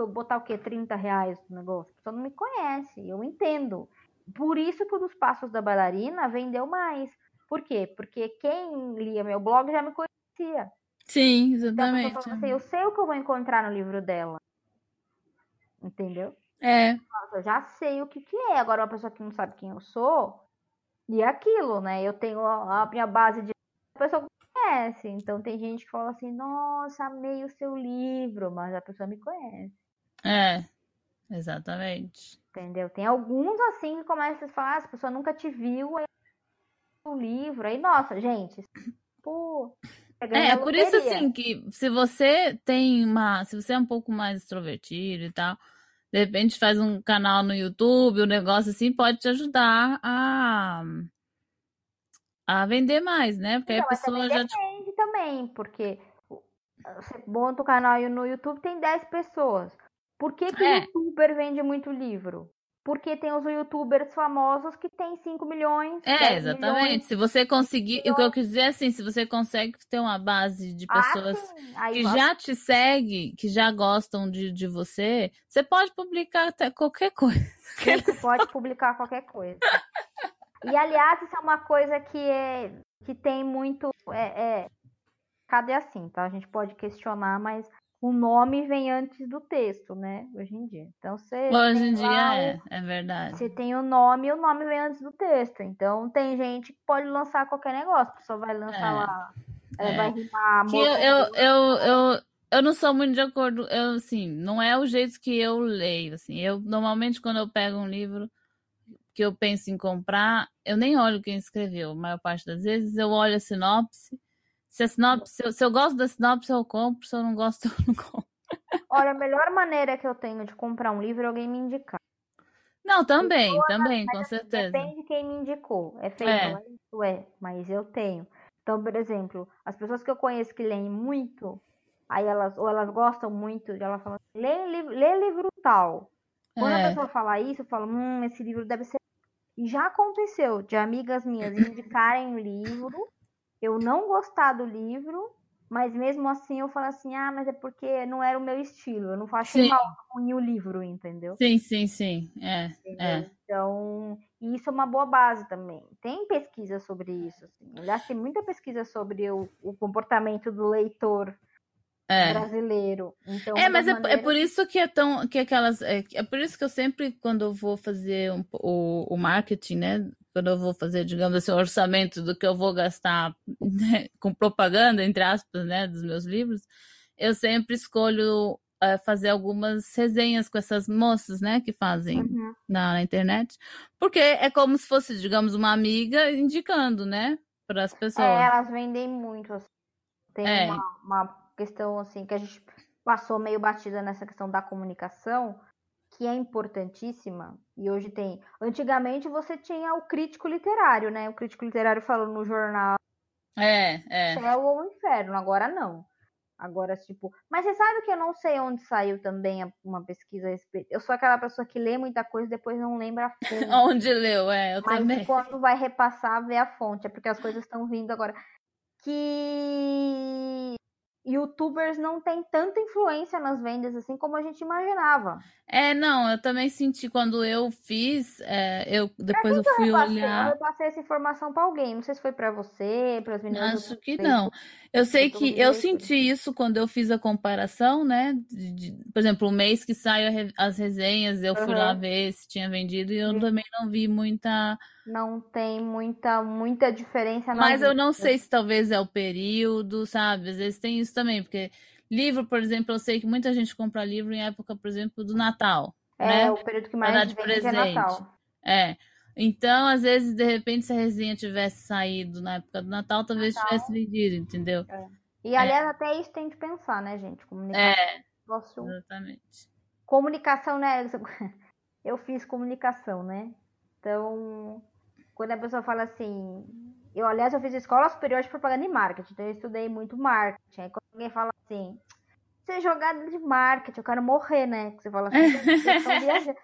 botar o quê? 30 reais no negócio. A pessoa não me conhece, eu entendo. Por isso que o dos Passos da Bailarina vendeu mais. Por quê? Porque quem lia meu blog já me conhecia. Sim, exatamente. Então, assim, eu sei o que eu vou encontrar no livro dela. Entendeu? É. Eu já sei o que, que é. Agora, uma pessoa que não sabe quem eu sou, e é aquilo, né? Eu tenho a minha base de. A pessoa conhece. Então tem gente que fala assim, nossa, amei o seu livro, mas a pessoa me conhece. É, exatamente. Entendeu? Tem alguns assim que começam a falar, ah, a pessoa nunca te viu, aí o livro, aí, nossa, gente, *laughs* pô. É, é por isso assim que se você tem uma. Se você é um pouco mais extrovertido e tal, de repente faz um canal no YouTube, um negócio assim, pode te ajudar a a vender mais, né? Porque então, a pessoa já. Depende também, porque você monta o canal no YouTube, tem 10 pessoas. Por que, que é. o youtuber vende muito livro? Porque tem os youtubers famosos que tem 5 milhões. É, exatamente. Milhões, se você conseguir. O que eu quis dizer é assim, se você consegue ter uma base de ah, pessoas ah, que já te seguem, que já gostam de, de você, você pode publicar até qualquer coisa. Você *laughs* pode publicar qualquer coisa. E aliás, isso é uma coisa que é que tem muito. É, é, é assim, tá? A gente pode questionar, mas o nome vem antes do texto, né? Hoje em dia. Então você. Hoje em dia é, é verdade. Você tem o nome e o nome vem antes do texto. Então tem gente que pode lançar qualquer negócio. A pessoa vai lançar é, lá. É. Vai rimar que eu, eu, eu, eu, eu não sou muito de acordo. Eu, assim, não é o jeito que eu leio. Assim, eu normalmente quando eu pego um livro que eu penso em comprar, eu nem olho quem escreveu. A maior parte das vezes eu olho a sinopse se, a sinopse, se, eu, se eu gosto da sinopse, eu compro. Se eu não gosto, *laughs* eu não compro. Olha, a melhor maneira que eu tenho de comprar um livro é alguém me indicar. Não, também, também, com certeza. Depende de quem me indicou. É feito, é. isso é, mas eu tenho. Então, por exemplo, as pessoas que eu conheço que leem muito, aí elas, ou elas gostam muito, ela fala assim, lê, livro, lê livro tal. Quando é. a pessoa fala isso, eu falo, hum, esse livro deve ser. E já aconteceu de amigas minhas indicarem o livro eu não gostar do livro, mas mesmo assim eu falo assim, ah, mas é porque não era o meu estilo, eu não faço mal ruim o livro, entendeu? Sim, sim, sim, é, é. Então, isso é uma boa base também. Tem pesquisa sobre isso, assim. Aliás, tem muita pesquisa sobre o, o comportamento do leitor é. brasileiro. Então, é, mas é, é, por isso que é tão que aquelas é, é, por isso que eu sempre quando eu vou fazer um, o, o marketing, né, quando eu vou fazer, digamos assim, o orçamento do que eu vou gastar né, com propaganda, entre aspas, né, dos meus livros, eu sempre escolho uh, fazer algumas resenhas com essas moças, né, que fazem uhum. na, na, internet, porque é como se fosse, digamos, uma amiga indicando, né, para as pessoas. É, elas vendem muito. Assim. Tem é. uma, uma questão assim que a gente passou meio batida nessa questão da comunicação que é importantíssima, e hoje tem. Antigamente você tinha o crítico literário, né? O crítico literário falou no jornal. É, é. Céu ou inferno, agora não. Agora, tipo. Mas você sabe que eu não sei onde saiu também uma pesquisa a respeito. Eu sou aquela pessoa que lê muita coisa e depois não lembra a *laughs* fonte. onde leu, é, eu Mas também. quando vai repassar, vê a fonte. É porque as coisas estão vindo agora. Que youtubers não têm tanta influência nas vendas assim como a gente imaginava. É, não, eu também senti quando eu fiz, é, eu depois eu fui eu olhar. Eu passei essa informação para alguém, não sei se foi para você, para as meninas. Acho que não. Eu sei que eu senti isso quando eu fiz a comparação, né? De, de, por exemplo, o mês que saiu as resenhas, eu uhum. fui lá ver se tinha vendido e eu Sim. também não vi muita não tem muita muita diferença. Mas eu não sei se talvez é o período, sabe? Às vezes tem isso também, porque livro, por exemplo, eu sei que muita gente compra livro em época, por exemplo, do Natal. É, né? o período que mais vende presente. é Natal. É. Então, às vezes, de repente, se a resenha tivesse saído na época do Natal, talvez Natal. tivesse vendido, entendeu? É. E, aliás, é. até isso tem que pensar, né, gente? Comunicação. É, Posso... exatamente. Comunicação, né? *laughs* Eu fiz comunicação, né? Então, quando a pessoa fala assim, eu aliás eu fiz escola superior de propaganda e marketing, então eu estudei muito marketing. Aí quando alguém fala assim, você é jogada de marketing, eu quero morrer, né? Você fala assim, *laughs*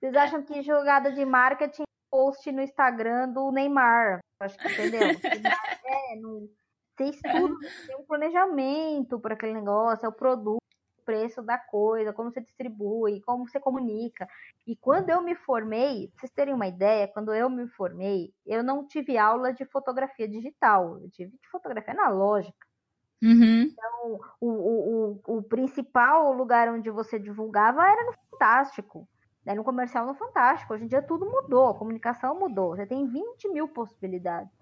vocês, acham que jogada de marketing é post no Instagram do Neymar? Acho que entendeu? *laughs* É, não, você estuda, tem um planejamento para aquele negócio, é o produto preço da coisa, como você distribui, como você comunica. E quando eu me formei, pra vocês terem uma ideia, quando eu me formei, eu não tive aula de fotografia digital, eu tive de fotografia analógica. Uhum. Então, o, o, o, o, principal lugar onde você divulgava era no Fantástico, né? no comercial no Fantástico. Hoje em dia tudo mudou, a comunicação mudou, você tem 20 mil possibilidades.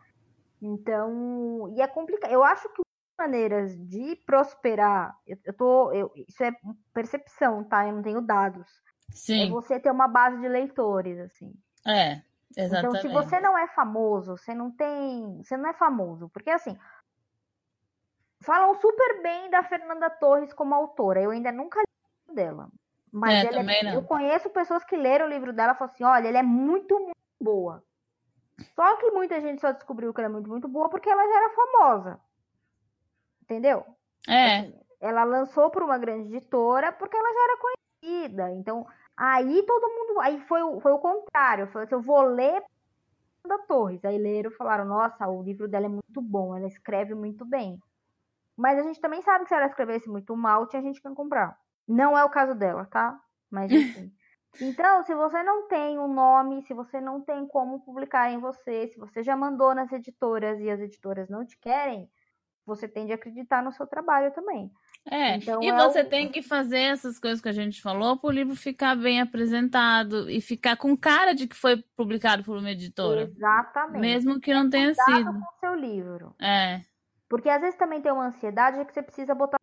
Então, e é complicado. Eu acho que maneiras de prosperar, eu, eu tô, eu, isso é percepção, tá? Eu não tenho dados. É Sim. É você ter uma base de leitores, assim. É, exatamente. Então, se você não é famoso, você não tem, você não é famoso, porque assim, falam super bem da Fernanda Torres como autora. Eu ainda nunca li dela. Mas é, é, eu conheço pessoas que leram o livro dela e falaram assim: olha, ele é muito, muito boa. Só que muita gente só descobriu que ela é muito, muito boa porque ela já era famosa. Entendeu? É. Assim, ela lançou para uma grande editora porque ela já era conhecida. Então, aí todo mundo. Aí foi, foi o contrário. Foi assim, eu vou ler da Torres. Aí leram e falaram: nossa, o livro dela é muito bom, ela escreve muito bem. Mas a gente também sabe que se ela escrevesse muito mal, tinha gente que não comprar. Não é o caso dela, tá? Mas *laughs* enfim. Então, se você não tem um nome, se você não tem como publicar em você, se você já mandou nas editoras e as editoras não te querem, você tende a acreditar no seu trabalho também. É, então, e é você o... tem que fazer essas coisas que a gente falou para o livro ficar bem apresentado e ficar com cara de que foi publicado por uma editora. Exatamente. Mesmo que não tenha Cuidado sido. com o seu livro. É. Porque às vezes também tem uma ansiedade de que você precisa botar,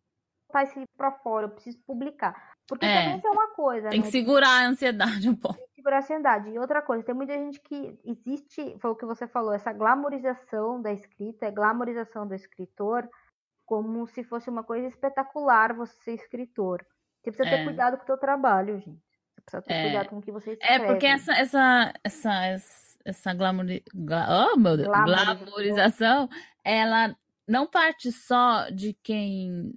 botar esse livro para fora, eu preciso publicar. Porque é. também isso é uma coisa. Tem né? que segurar a ansiedade um pouco. Tem que segurar a ansiedade. E outra coisa, tem muita gente que existe, foi o que você falou, essa glamorização da escrita, a glamorização do escritor como se fosse uma coisa espetacular você ser escritor. Você precisa é. ter cuidado com o seu trabalho, gente. Você precisa ter é. cuidado com o que você escreve. É porque essa essa essa essa glamouri... oh, meu Deus. glamorização, ela não parte só de quem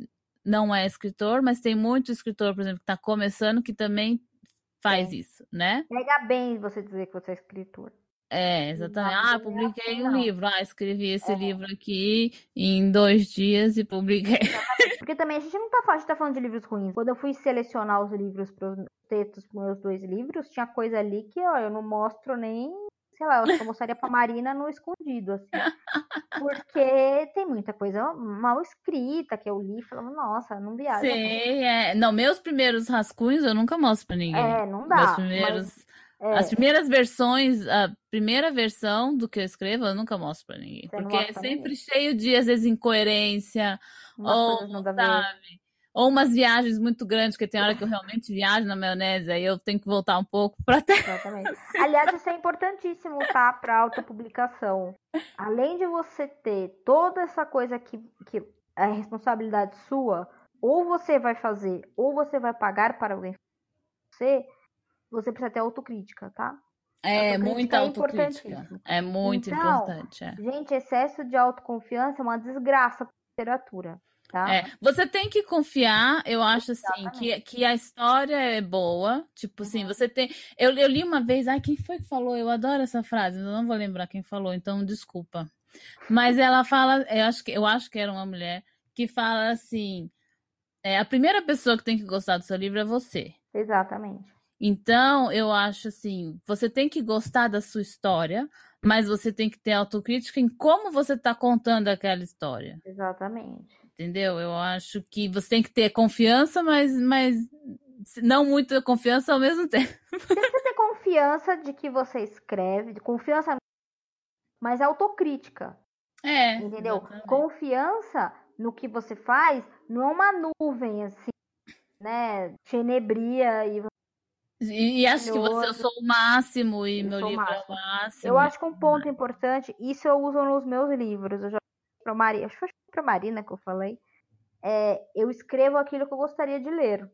não é escritor, mas tem muito escritor, por exemplo, que está começando que também faz é. isso, né? Pega bem você dizer que você é escritor. É, exatamente. Ah, publiquei um livro. Ah, escrevi esse é. livro aqui em dois dias e publiquei. Porque também a gente não tá falando, a gente tá falando de livros ruins. Quando eu fui selecionar os livros para os textos para meus dois livros, tinha coisa ali que, ó, eu não mostro nem, sei lá, eu mostraria pra Marina no escondido, assim. *laughs* Porque tem muita coisa mal escrita que eu li e falava, nossa, não viaja. Sim, é. Não, meus primeiros rascunhos eu nunca mostro pra ninguém. É, não dá. Meus primeiros. Mas é. As primeiras versões, a primeira versão do que eu escrevo, eu nunca mostro pra ninguém. Você porque é sempre ninguém. cheio de, às vezes, incoerência, ou, sabe? Ou umas viagens muito grandes, porque tem hora que eu realmente viajo na maionese, aí eu tenho que voltar um pouco para ter. Exatamente. Aliás, isso é importantíssimo, tá? Para autopublicação. Além de você ter toda essa coisa que, que é responsabilidade sua, ou você vai fazer, ou você vai pagar para alguém você, você precisa ter autocrítica, tá? É, muita é autocrítica. É muito então, importante. É. Gente, excesso de autoconfiança é uma desgraça para literatura. Tá? É, você tem que confiar, eu acho assim, que, que a história é boa. Tipo assim, uhum. assim, você tem. Eu, eu li uma vez, ai, quem foi que falou? Eu adoro essa frase, eu não vou lembrar quem falou, então desculpa. Mas ela fala, eu acho que, eu acho que era uma mulher, que fala assim: é, a primeira pessoa que tem que gostar do seu livro é você. Exatamente. Então, eu acho assim, você tem que gostar da sua história, mas você tem que ter autocrítica em como você está contando aquela história. Exatamente. Entendeu? Eu acho que você tem que ter confiança, mas, mas não muita confiança ao mesmo *laughs* tempo. Você tem que ter confiança de que você escreve, confiança, mas autocrítica. É. Entendeu? Exatamente. Confiança no que você faz não é uma nuvem assim, né? Tenebria e e, e acho que você eu sou o máximo e eu meu livro máximo. é o máximo. Eu acho que um ponto importante, isso eu uso nos meus livros. Eu já para Maria, acho que para Marina que eu falei. É, eu escrevo aquilo que eu gostaria de ler.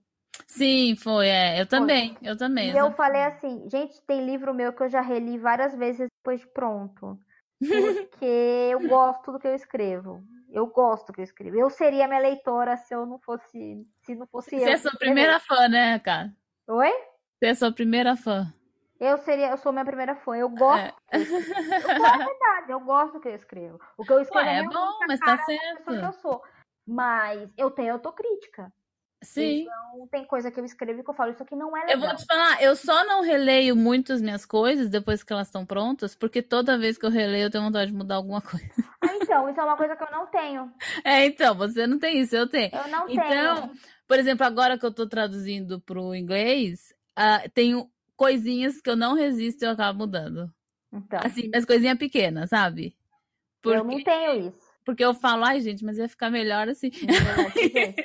Sim, foi, é. Eu também, foi. eu também. E eu falei assim, gente, tem livro meu que eu já reli várias vezes depois de pronto. Porque eu *laughs* gosto do que eu escrevo. Eu gosto do que eu escrevo. Eu seria minha leitora se eu não fosse. Se não fosse Você eu. é sua primeira fã, né, cara? Oi? Você é sua primeira fã. Eu seria, eu sou minha primeira fã. Eu gosto. É. Eu gosto verdade, eu gosto do que eu escrevo. O que eu escrevo Ué, é, é bom, mas tá certo. Que eu sou. Mas eu tenho autocrítica. Sim. Então, tem coisa que eu escrevo e que eu falo, isso aqui não é legal. Eu vou te falar, eu só não releio muito as minhas coisas depois que elas estão prontas, porque toda vez que eu releio eu tenho vontade de mudar alguma *laughs* coisa. Ah, então, isso é uma coisa que eu não tenho. É, então, você não tem isso, eu tenho. Eu não então, tenho. Então, por exemplo, agora que eu tô traduzindo pro inglês, uh, tenho coisinhas que eu não resisto e eu acabo mudando. Então. Assim, mas coisinha pequena, sabe? Porque, eu não tenho isso. Porque eu falo, ai, gente, mas ia ficar melhor assim. Não, *laughs* não, sei,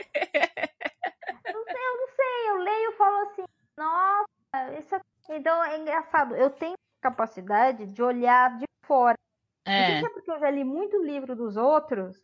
eu não sei. Eu leio e falo assim, nossa, isso aqui. *laughs* Então é engraçado. Eu tenho capacidade de olhar de fora. É. Não sei se é porque eu já li muito livro dos outros,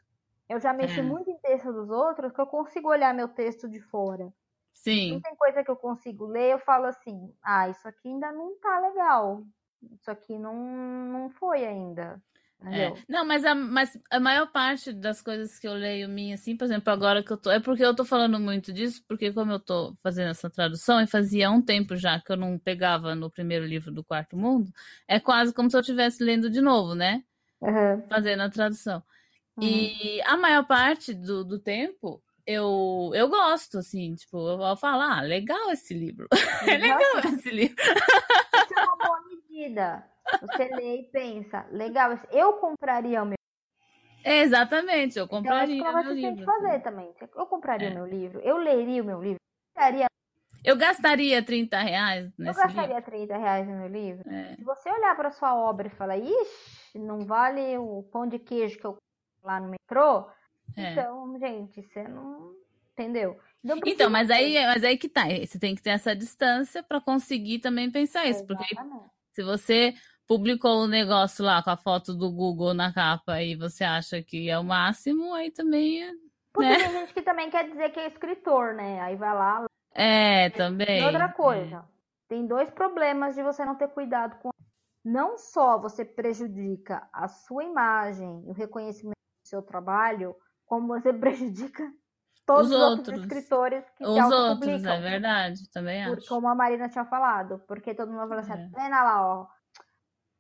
eu já mexi é. muito em texto dos outros, que eu consigo olhar meu texto de fora. Sim. Não tem coisa que eu consigo ler, eu falo assim, ah, isso aqui ainda não tá legal. Isso aqui não, não foi ainda. É. Não, mas a, mas a maior parte das coisas que eu leio minha, assim, por exemplo, agora que eu tô. É porque eu tô falando muito disso, porque como eu tô fazendo essa tradução, e fazia um tempo já que eu não pegava no primeiro livro do Quarto Mundo, é quase como se eu estivesse lendo de novo, né? Uhum. Fazendo a tradução. Uhum. E a maior parte do, do tempo eu, eu gosto, assim, tipo, eu vou falar, ah, legal esse livro. *laughs* é legal esse livro. Isso é uma boa medida. Você lê e pensa, legal, eu compraria o meu. É, exatamente, eu Então, acho compraria que ela meu vai ter que livro. fazer também. Eu compraria É. o meu livro, eu leria o meu livro, eu gastaria, Eu gastaria 30 reais eu nesse livro. gastaria 30 reais no meu livro. É. Se você olhar para sua obra e falar, ixi, não vale o pão de queijo que eu lá no metrô, É. então, gente, você não. Entendeu? Então, Então, mas aí, mas aí que tá. Você tem que ter essa distância para conseguir também pensar isso. Porque Exatamente. se você publicou o negócio lá com a foto do Google na capa e você acha que é o máximo, aí também. é- Porque né? tem gente que também quer dizer que é escritor, né? Aí vai lá. É, E também. outra é. coisa, tem dois problemas de você não ter cuidado com. Não só você prejudica a sua imagem e o reconhecimento do seu trabalho, como você *laughs* prejudica todos Os os outros, outros. escritores que se Os outros, autopublicam. é verdade, também Por- acho. como a Marina tinha falado. Porque todo mundo fala assim, É. vendo lá, ó.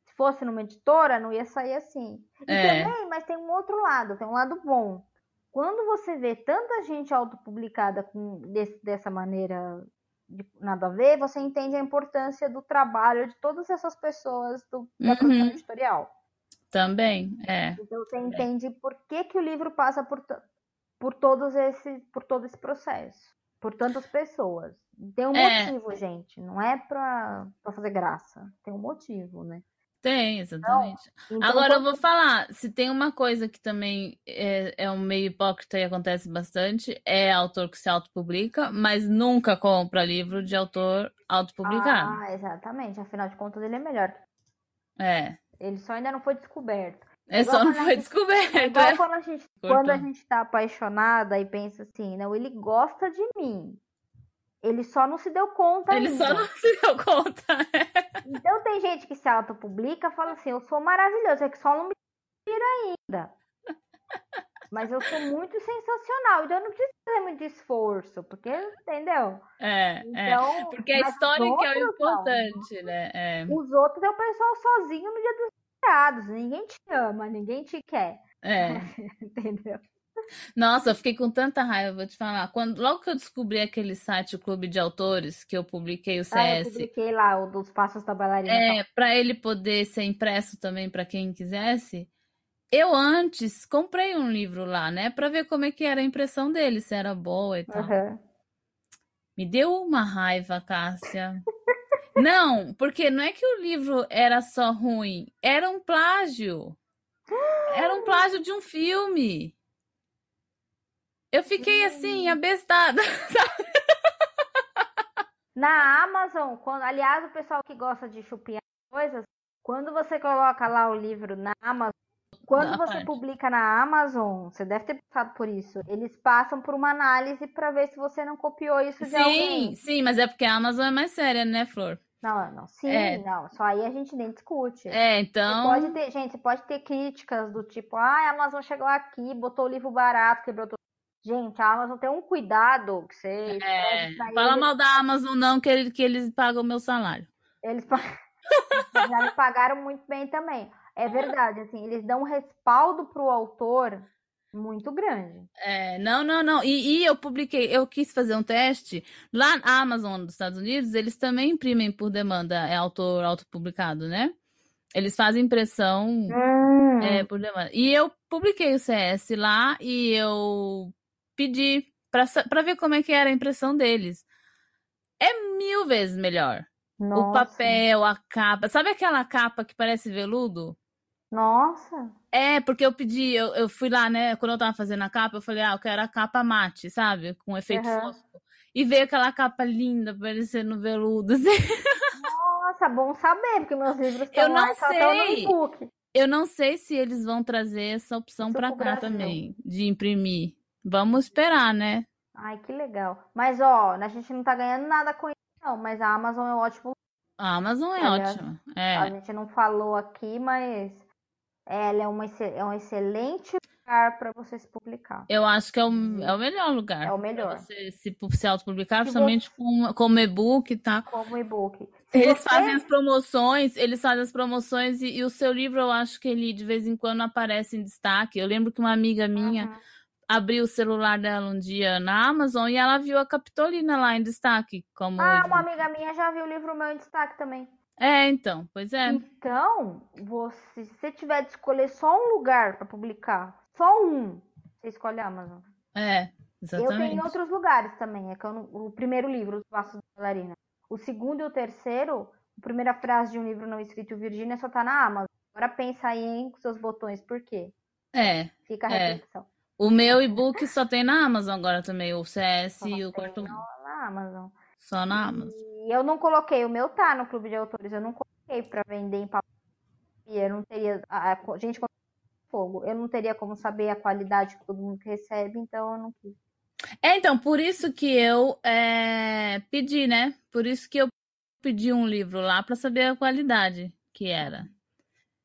Se fosse numa editora, não ia sair assim. E É. também, mas tem um outro lado, tem um lado bom. Quando você vê tanta gente autopublicada com, desse- dessa maneira de nada a ver, você entende a importância do trabalho de todas essas pessoas do, da produção Uhum. editorial. Também, é. Então você entende por que, que o livro passa por, por, todos esse, por todo esse processo, por tantas pessoas. Tem um É. motivo, gente. Não é pra, pra fazer graça. Tem um motivo, né? Tem, exatamente. Então, Agora eu vou falar, se tem uma coisa que também é, é um meio hipócrita e acontece bastante, é autor que se autopublica, mas nunca compra livro de autor autopublicado. Ah, exatamente. Afinal de contas, ele é melhor. É. Ele só ainda não foi descoberto. É Igual só não foi gente- descoberto. É igual é. quando a gente, Cortou. quando a gente tá apaixonada e pensa assim, não, ele gosta de mim. Ele só não se deu conta Ele ainda. só não se deu conta. *laughs* Então tem gente que se autopublica e fala assim, eu sou maravilhoso, é que só não me tira ainda. Mas eu sou muito sensacional, então eu não preciso fazer muito esforço, porque, entendeu? É, é. Então, Porque a história que é o outros, não. importante, né? É, Os outros é o pessoal sozinho no dia dos namorados. Ninguém te ama, ninguém te quer, é. *laughs* entendeu? Nossa, eu fiquei com tanta raiva, vou te falar. Quando, logo que eu descobri aquele site, o Clube de Autores, que eu publiquei o Ah, eu CS, publiquei lá o dos passos da bailarina. é, para ele poder ser impresso também para quem quisesse, eu antes comprei um livro lá, né, para ver como é que era a impressão dele, se era boa e tal. Aham. Me deu uma raiva, Cássia. *laughs* Não, porque não é que o livro era só ruim, era um plágio. Era um *gasps* plágio de um filme. Eu fiquei assim, abestada. *laughs* Na Amazon, quando, aliás, o pessoal que gosta de chupinhar coisas, quando você coloca lá o livro na Amazon, quando você parte. publica na Amazon, você deve ter passado por isso, eles passam por uma análise para ver se você não copiou isso de Sim, alguém. sim, mas é porque a Amazon é mais séria, né, Flor? Não, não, sim, É. não, só aí a gente nem discute. É, Você então. pode ter, gente, você pode ter críticas do tipo, ah, a Amazon chegou aqui, botou o livro barato, quebrou tudo. Gente, a Amazon tem um cuidado que você É, fala eles, mal da Amazon, não, que, ele- que eles pagam o meu salário. eles pa- *laughs* já me pagaram muito bem também. É verdade, assim, eles dão um respaldo pro autor muito grande. É, não, não, não. E, e eu publiquei, eu quis fazer um teste. Lá na Amazon dos Estados Unidos, eles também imprimem por demanda, é autor autopublicado, né? Eles fazem impressão Hum, é, por demanda. E eu publiquei o CS lá e eu pedi pra ver como é que era a impressão deles. É mil vezes melhor. O nossa, papel, a capa. Sabe aquela capa que parece veludo? Nossa, É, porque eu pedi, eu, eu fui lá, né? Quando eu tava fazendo a capa, eu falei, ah, eu quero a capa mate, sabe? Com efeito Aham. fosco. E veio aquela capa linda, parecendo veludo. *laughs* assim. nossa, bom saber, porque meus livros Eu estão lá não estão no sei. Eu não sei se eles vão trazer essa opção pro cá também, de imprimir. Vamos esperar, né? Ai, que legal. Mas, ó, a gente não tá ganhando nada com isso, não, mas a Amazon é um ótimo A Amazon é Olha, ótima. A É, gente não falou aqui, mas ela é, uma, é um excelente lugar para você se publicar. eu acho que é o, é o melhor lugar. É o melhor. você se, se autopublicar, Se principalmente com, como e-book, tá? Como e-book. Eles você- fazem as promoções, eles fazem as promoções e, e o seu livro eu acho que ele de vez em quando aparece em destaque. Eu lembro que uma amiga minha Uhum. abriu o celular dela um dia na Amazon e ela viu a Capitolina lá em destaque como Ah, uma amiga minha já viu o livro meu em destaque também. É, então, pois é. Então, você, se você tiver de escolher só um lugar para publicar, Só um. Você escolhe a Amazon. É, exatamente. Eu tenho em outros lugares também. É que eu. O primeiro livro, Os Passos da Bailarina. O segundo e o terceiro, a primeira frase de um livro não escrito Virgínia só tá na Amazon. Agora pensa aí em seus botões, por quê? É. Fica a É. reflexão. O meu e-book só tem na Amazon agora também, o CS Só e o quarto na na Amazon. só na Amazon. E eu não coloquei, o meu tá no clube de autores, eu não coloquei pra vender em papel. E eu não teria. A, a gente fogo. Eu não teria como saber a qualidade que todo mundo recebe, então eu não quis. É, então, por isso que eu é, pedi, né? Por isso que eu pedi um livro lá para saber a qualidade que era.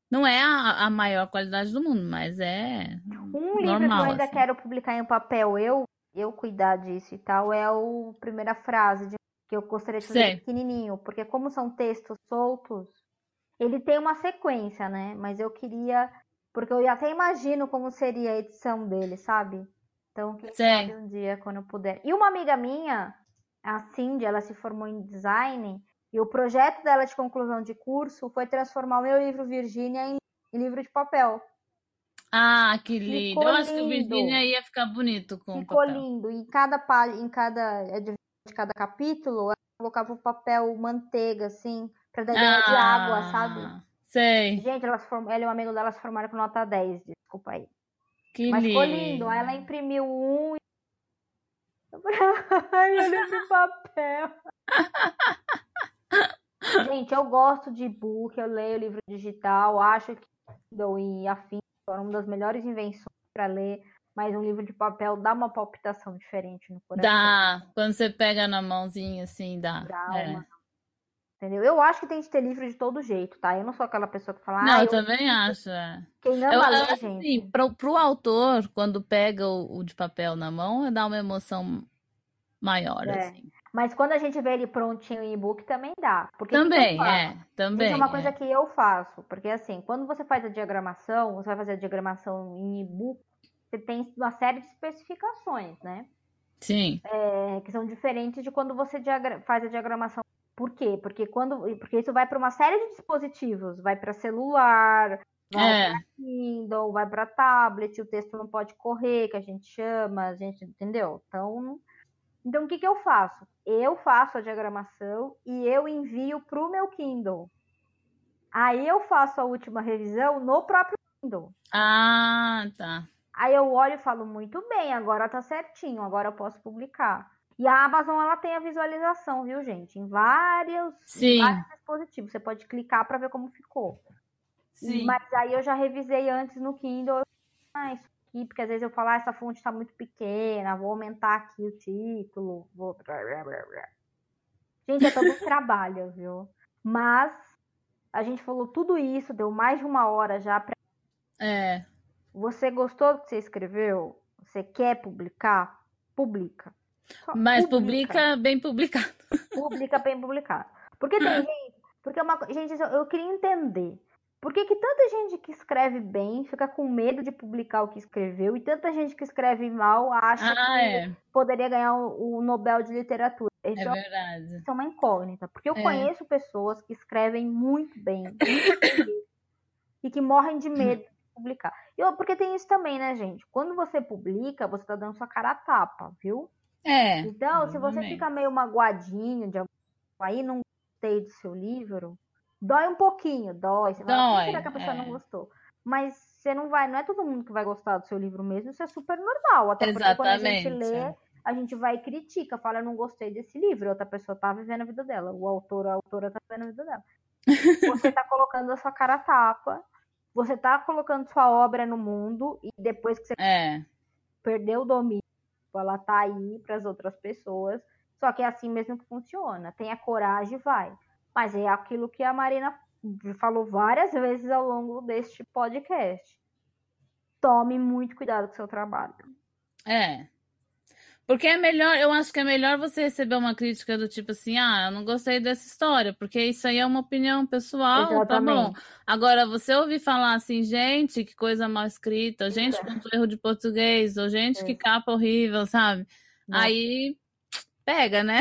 Não é a, a maior qualidade do mundo, mas é Um livro que eu normal, ainda assim. quero publicar em papel, eu, eu cuidar disso e tal, é o primeira frase de- que eu gostaria de fazer Sei. pequenininho, porque como são textos soltos, ele tem uma sequência, né? Mas eu queria, porque eu até imagino como seria a edição dele, sabe? Então, quem sabe um dia, quando eu puder. E uma amiga minha, a Cindy, ela se formou em design, e o projeto dela de conclusão de curso foi transformar o meu livro Virgínia em livro de papel. Ah, que lindo. Ficou Eu acho que o lindo. Virgínia ia ficar bonito com Ficou papel. lindo. Em cada página, em cada de cada capítulo, ela colocava o papel manteiga, assim, pra dar ideia de água, sabe? Ah, Sei. Gente, elas form... ela e um amigo dela se formaram com nota 10, desculpa aí. Que Mas ficou lindo. lindo. Aí ela imprimiu um. e- *laughs* Ai, olha esse papel. Gente, eu gosto de e-book, eu leio livro digital, acho que Kindle e afim foram uma das melhores invenções para ler, mas um livro de papel dá uma palpitação diferente no coração. Dá. Quando você pega na mãozinha assim, dá. Dá É. uma- Entendeu? Eu acho que tem que ter livro de todo jeito, tá? Eu não sou aquela pessoa que fala, Não, ah, eu eu... também acho. é. quem Eu, ama eu ler, acho gente. assim, pro, pro autor, quando pega o, o de papel na mão, dá uma emoção maior, É. assim. Mas quando a gente vê ele prontinho em e-book, também dá. Porque eu Também, é. Também. é uma é. coisa que eu faço, porque assim, quando você faz a diagramação, você vai fazer a diagramação em e-book, você tem uma série de especificações, né? Sim. É, que são diferentes de quando você faz a diagramação. Por quê? Porque quando, porque isso vai para uma série de dispositivos, vai para celular, vai É. para Kindle, vai para tablet, o texto não pode correr, que a gente chama, a gente entendeu? Então, então o que que eu faço? Eu faço a diagramação e eu envio para o meu Kindle. Aí eu faço a última revisão no próprio Kindle. Ah, tá. Aí eu olho e falo, muito bem, agora tá certinho, agora eu posso publicar. E a Amazon, ela tem a visualização, viu, gente? Em vários, Sim. vários dispositivos. Você pode clicar para ver como ficou. Sim. Mas aí eu já revisei antes no Kindle. Ah, isso aqui, porque às vezes eu falo, ah, essa fonte tá muito pequena, vou aumentar aqui o título. Vou... Gente, é todo um *laughs* trabalho, viu? Mas a gente falou tudo isso, deu mais de uma hora já pra É. Você gostou do que você escreveu? Você quer publicar? Publica. Só Mas publica bem publicado. *laughs* Publica bem publicado. Porque tem gente. Porque é uma, gente, eu- eu queria entender. Por que, que tanta gente que escreve bem fica com medo de publicar o que escreveu e tanta gente que escreve mal acha Ah, que é. poderia ganhar o, o Nobel de Literatura? Isso É é, verdade. isso é uma incógnita. Porque eu É. conheço pessoas que escrevem muito bem, muito bem *laughs* e que morrem de medo publicar. E porque tem isso também, né, gente? Quando você publica, você tá dando sua cara a tapa, viu? É. Então, se você exatamente. fica meio magoadinho de aí, não gostei do seu livro, dói um pouquinho, dói. Você fala, "Por que Dói, será que a pessoa não é. gostou? Mas você não vai, não é todo mundo que vai gostar do seu livro mesmo, isso é super normal. Até porque quando a gente Exatamente. lê, a gente vai e critica, fala, eu não gostei desse livro, outra pessoa tá vivendo a vida dela, o autor, a autora tá vivendo a vida dela. *laughs* Você tá colocando a sua cara a tapa, você tá colocando sua obra no mundo, e depois que você É. perdeu o domínio, ela tá aí para as outras pessoas. Só que é assim mesmo que funciona. Tenha coragem, e vai. Mas é aquilo que a Marina falou várias vezes ao longo deste podcast. Tome muito cuidado com o seu trabalho. É. Porque é melhor, eu acho que é melhor você receber uma crítica do tipo assim, ah, eu não gostei dessa história, porque isso aí é uma opinião pessoal, tá bom. Exatamente. Agora, você ouvir falar assim, gente, que coisa mal escrita, gente com erro de português, ou gente que Isso. capa horrível, sabe? Aí pega, né?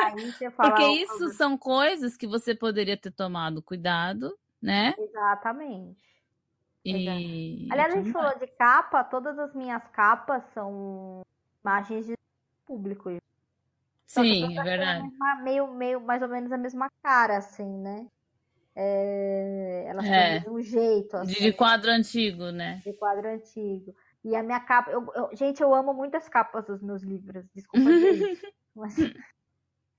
Aí você *laughs* fala. Porque "Oh, isso são coisas que você poderia ter tomado cuidado, né? Exatamente. E. Aliás, a gente falou de capa, todas as minhas capas são imagens de público. Só que Sim, é verdade. mesma- meio, meio, mais ou menos a mesma cara, assim, né? É, elas É. o mesmo jeito, assim, De, de quadro antigo, né? de quadro antigo. E a minha capa, eu- eu- gente, eu amo muito as capas dos meus livros. Desculpa isso, *laughs* mas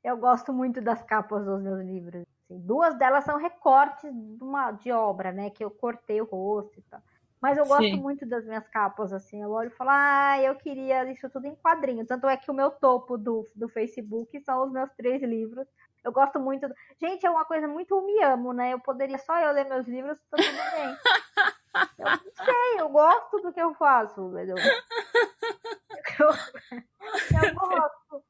eu gosto muito das capas dos meus livros. assim. Duas delas são recortes de, uma, de obra, né? Que eu cortei o rosto e tal. Mas eu gosto Sim. muito das minhas capas, assim. Eu olho e falo, ah, eu queria isso tudo em quadrinho. Tanto é que o meu topo do, do Facebook são os meus três livros. Eu gosto muito. do- Gente, é uma coisa muito me amo, né? Eu poderia só eu ler meus livros, tá tudo bem. *laughs* Eu não sei, eu gosto do que eu faço, mas eu, eu, eu gosto.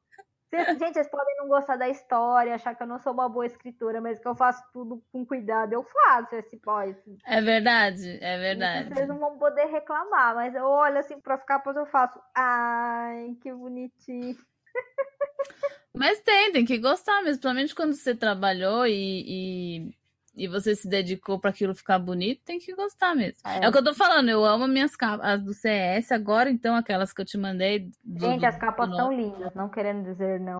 Vocês- gente, vocês podem não gostar da história, achar que eu não sou uma boa escritora, mas que eu faço tudo com cuidado, eu faço esse pós. É verdade, é verdade. Vocês não vão poder reclamar, mas eu olho assim para as capas eu faço. Ai, que bonitinho. *laughs* Mas tem, tem que gostar mesmo, principalmente quando você trabalhou e, e, e você se dedicou para aquilo ficar bonito, tem que gostar mesmo. É. É, o que eu tô falando, eu amo minhas capas, as do CS, agora então, aquelas que eu te mandei. do- Gente, do- as capas são lindas, não querendo dizer não.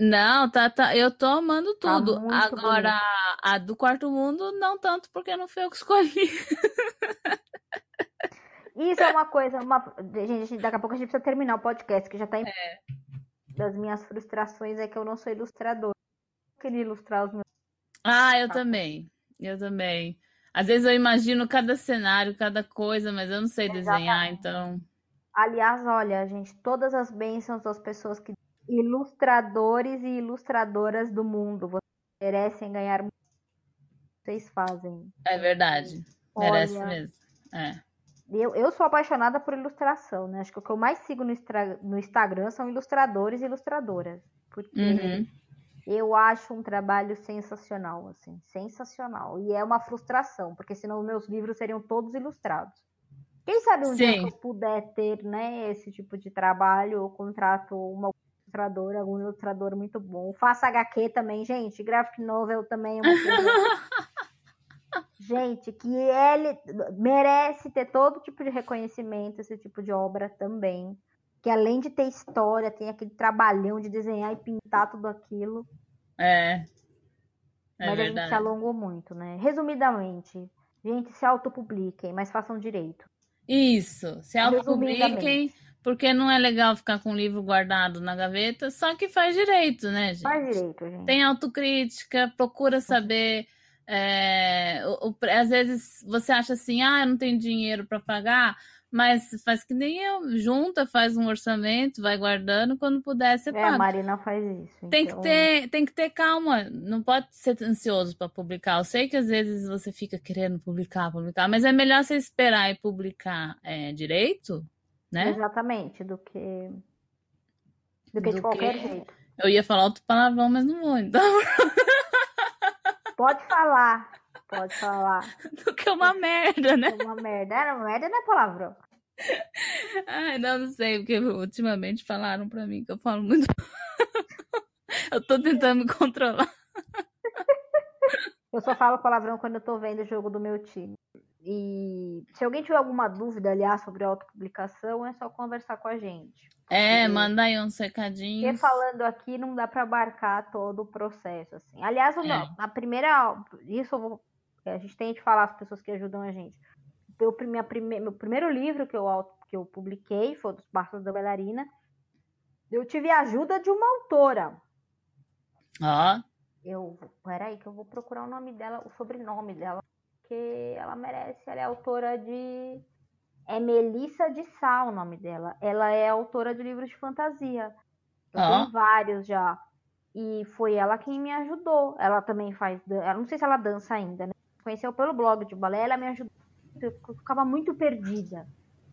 Não, tá, tá, eu tô amando Tá tudo. muito Agora, bonito. a do quarto mundo, não tanto, porque não fui eu que escolhi. *laughs* Isso é uma coisa, uma... gente, gente, daqui a pouco a gente precisa terminar o podcast, que já tá em... É. Das minhas frustrações é que eu não sou ilustradora. Eu queria ilustrar os meus. Ah, eu também. Eu também. Às vezes eu imagino cada cenário, cada coisa, mas eu não sei desenhar, Exatamente. então. Aliás, olha, gente, todas as bênçãos das pessoas que. Ilustradores e ilustradoras do mundo. Vocês merecem ganhar muito. Vocês fazem. É verdade. Merece Olha, mesmo. É. Eu, eu sou apaixonada por ilustração, né? Acho que o que eu mais sigo no, no Instagram são ilustradores e ilustradoras. Porque Uhum. Eu acho um trabalho sensacional, assim, sensacional. E é uma frustração, porque senão meus livros seriam todos ilustrados. Quem sabe um dia Sim. que eu puder ter, né, esse tipo de trabalho, eu contrato uma ilustradora, algum ilustrador muito bom. Faça HQ também, gente. Graphic novel também é. *laughs* Gente, que ele merece ter todo tipo de reconhecimento, esse tipo de obra também. Que além de ter história, tem aquele trabalhão de desenhar e pintar tudo aquilo. É. É mas a gente se verdade. alongou muito, né? Resumidamente, gente, se autopubliquem, mas façam direito. Isso. Se autopubliquem, porque não é legal ficar com o livro guardado na gaveta, só que faz direito, né, gente? Faz direito, gente. Tem autocrítica, procura saber. é, o- o- às vezes você acha assim, ah, eu não tenho dinheiro para pagar, mas faz que nem eu, junta, faz um orçamento, vai guardando, quando puder você É, a paga. Marina faz isso. Tem que então- ter, tem que ter calma, não pode ser ansioso para publicar. Eu sei que às vezes você fica querendo publicar, publicar, mas é melhor você esperar e publicar é, direito, né? Exatamente, do que. Do que de Do qualquer que- jeito. Eu ia falar outro palavrão, mas não vou, então. Pode falar. Pode falar. *laughs* Do que uma merda, né? Uma merda. Era uma merda, não é palavrão. Ai, não, não sei, porque ultimamente falaram pra mim que eu falo muito. *laughs* eu tô tentando me controlar. Eu só falo palavrão quando eu tô vendo o jogo do meu time. E se alguém tiver alguma dúvida, aliás, sobre autopublicação, é só conversar com a gente. É, Porque- manda aí uns Porque recadinhos. falando aqui não dá para abarcar todo o processo, assim. Aliás, o É. meu- a primeira, isso eu vou, a gente tem de falar as pessoas que ajudam a gente. Meu, minha prime, meu primeiro livro que eu, que eu publiquei foi dos Passos da Bailarina. Eu tive a ajuda de uma autora. Ó, Eu, peraí que eu vou procurar o nome dela, o sobrenome dela, porque ela merece. Ela é autora de é Melissa de Sá o nome dela. Ela é autora de livros de fantasia. Eu Ó. tenho vários já. E foi ela quem me ajudou. Ela também faz. Eu não sei se ela dança ainda, né? Conheceu pelo blog de balé, ela me ajudou. Eu ficava muito perdida.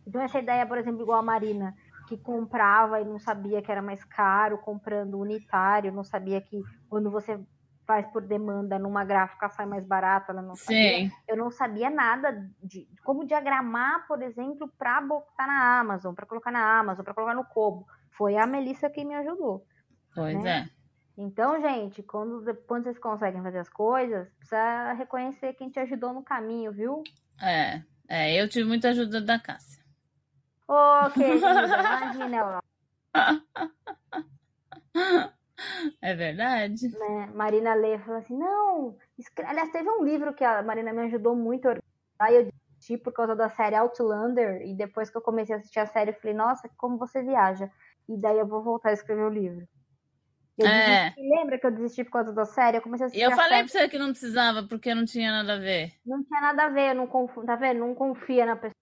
Então, essa ideia, por exemplo, igual a Marina, que comprava e não sabia que era mais caro, comprando unitário, não sabia que quando você faz por demanda numa gráfica sai mais barato, ela não sabia sim. eu não sabia nada de como diagramar, por exemplo, para botar na Amazon, para colocar na Amazon, para colocar no Kobo. Foi a Melissa quem me ajudou. Pois né? é. Então, gente, quando, quando vocês conseguem fazer as coisas, precisa reconhecer quem te ajudou no caminho, viu? É, É, eu tive muita ajuda da Cássia. Ô, oh, querida, imagina ela. *laughs* É verdade. Né? Marina lê falou assim: não. Escre... Aliás, teve um livro que a Marina me ajudou muito a organizar. Eu desisti por causa da série Outlander. E depois que eu comecei a assistir a série, eu falei: nossa, como você viaja. E daí eu vou voltar a escrever o livro. Eu É. desisti- lembra que eu desisti por causa da série? Eu comecei a E assistir eu falei série. pra você que não precisava, porque não tinha nada a ver. Não tinha nada a ver, eu não confio, tá vendo? Não confia na pessoa.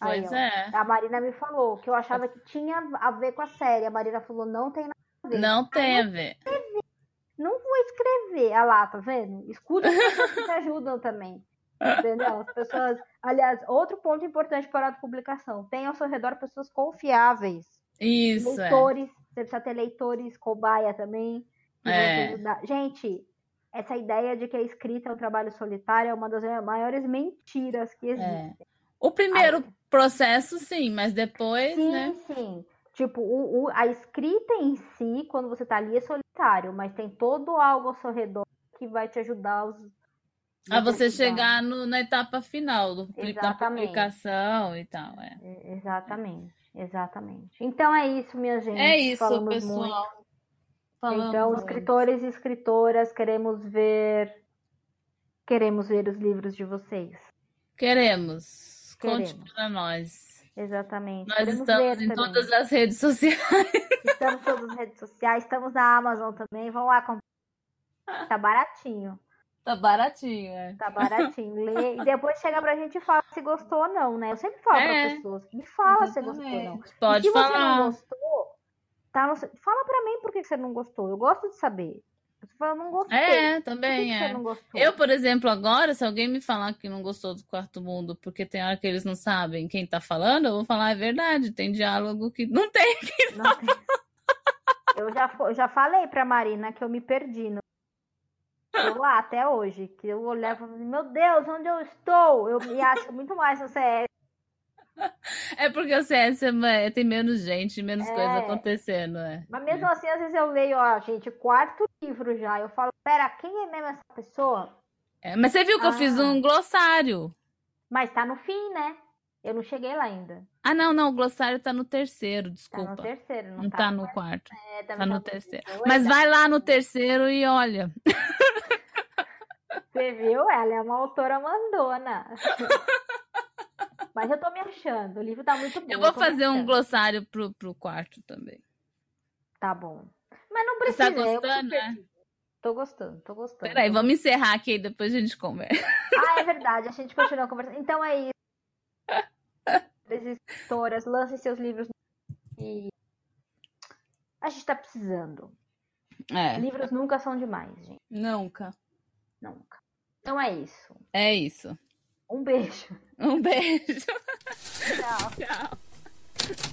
Aí, Pois ó. é. A Marina me falou que eu achava que tinha a ver com a série. A Marina falou, não tem nada a ver. Não tem a ver. Não vou escrever. Ah lá, tá vendo? Escuta as pessoas que te ajudam também. Entendeu? As pessoas. Aliás, outro ponto importante para a publicação: tenha ao seu redor pessoas confiáveis. Isso, é. leitores. Você precisa ter leitores, cobaia também. É. Gente, essa ideia de que a escrita é um trabalho solitário é uma das maiores mentiras que É. existem. O primeiro processo, sim, mas depois, Sim, né? sim. Tipo, o, o- a escrita em si, quando você tá ali, é solitário, mas tem todo algo ao seu redor que vai te ajudar A você chegar no- na etapa final do, da publicação e tal. É, É, Exatamente, exatamente. Então é isso, minha gente. é isso, Falamos pessoal. muito. Falamos Então, muito. escritores e escritoras, queremos ver. Queremos ver os livros de vocês. Queremos. Conte para nós. Exatamente. Nós queremos estamos em também. todas as redes sociais. Estamos em todas as redes sociais, estamos na Amazon também. Vão lá comprar. Tá baratinho. Tá baratinho, é. Tá baratinho. Lê e depois chega pra gente e fala se gostou ou não, né? Eu sempre falo É. pra pessoas. Me fala se gostou ou não. Exatamente. Pode e se você falar. não gostou, tá no... fala pra mim por que você não gostou. Eu gosto de saber. Você fala, não gostei. É, também que é. você não gostou? Eu, por exemplo, agora, se alguém me falar que não gostou do Quarto Mundo, porque tem hora que eles não sabem quem tá falando, eu vou falar, é verdade, tem diálogo que não tem. Não tem. Eu já, eu já falei pra Marina que eu me perdi. No... Eu lá até hoje. Que eu olhava e falava, meu Deus, onde eu estou? Eu me acho muito mais no CS. É porque o CS é tem menos gente, menos É. coisa acontecendo, é. Mas mesmo assim, às vezes eu leio, ó, gente, quarto livro já. Eu falo, pera, quem é mesmo essa pessoa? É, mas você viu que eu fiz Ah. um glossário. Mas tá no fim, né? Eu não cheguei lá ainda. Ah, não, não, o glossário tá no terceiro, Tá desculpa. no terceiro, não, Não tá no quarto, É, também tá no no terceiro. terceiro. Mas vai lá no terceiro e olha. Você viu? Ela é uma autora mandona. Mas eu tô me achando. O livro tá muito bom. Eu vou fazer um glossário pro, pro quarto também. Tá bom. Mas não Você precisa. tá eu que gostando, né? Tô gostando, tô gostando. Peraí, tô vamos encerrar aqui e depois a gente conversa. Ah, é verdade, a gente continua conversando. Então é isso. As editoras, lancem seus livros e a gente tá precisando. É, Livros nunca são demais, gente. nunca. Nunca. Então é isso. É isso. Um beijo. Um beijo. Tchau. *laughs* Tchau.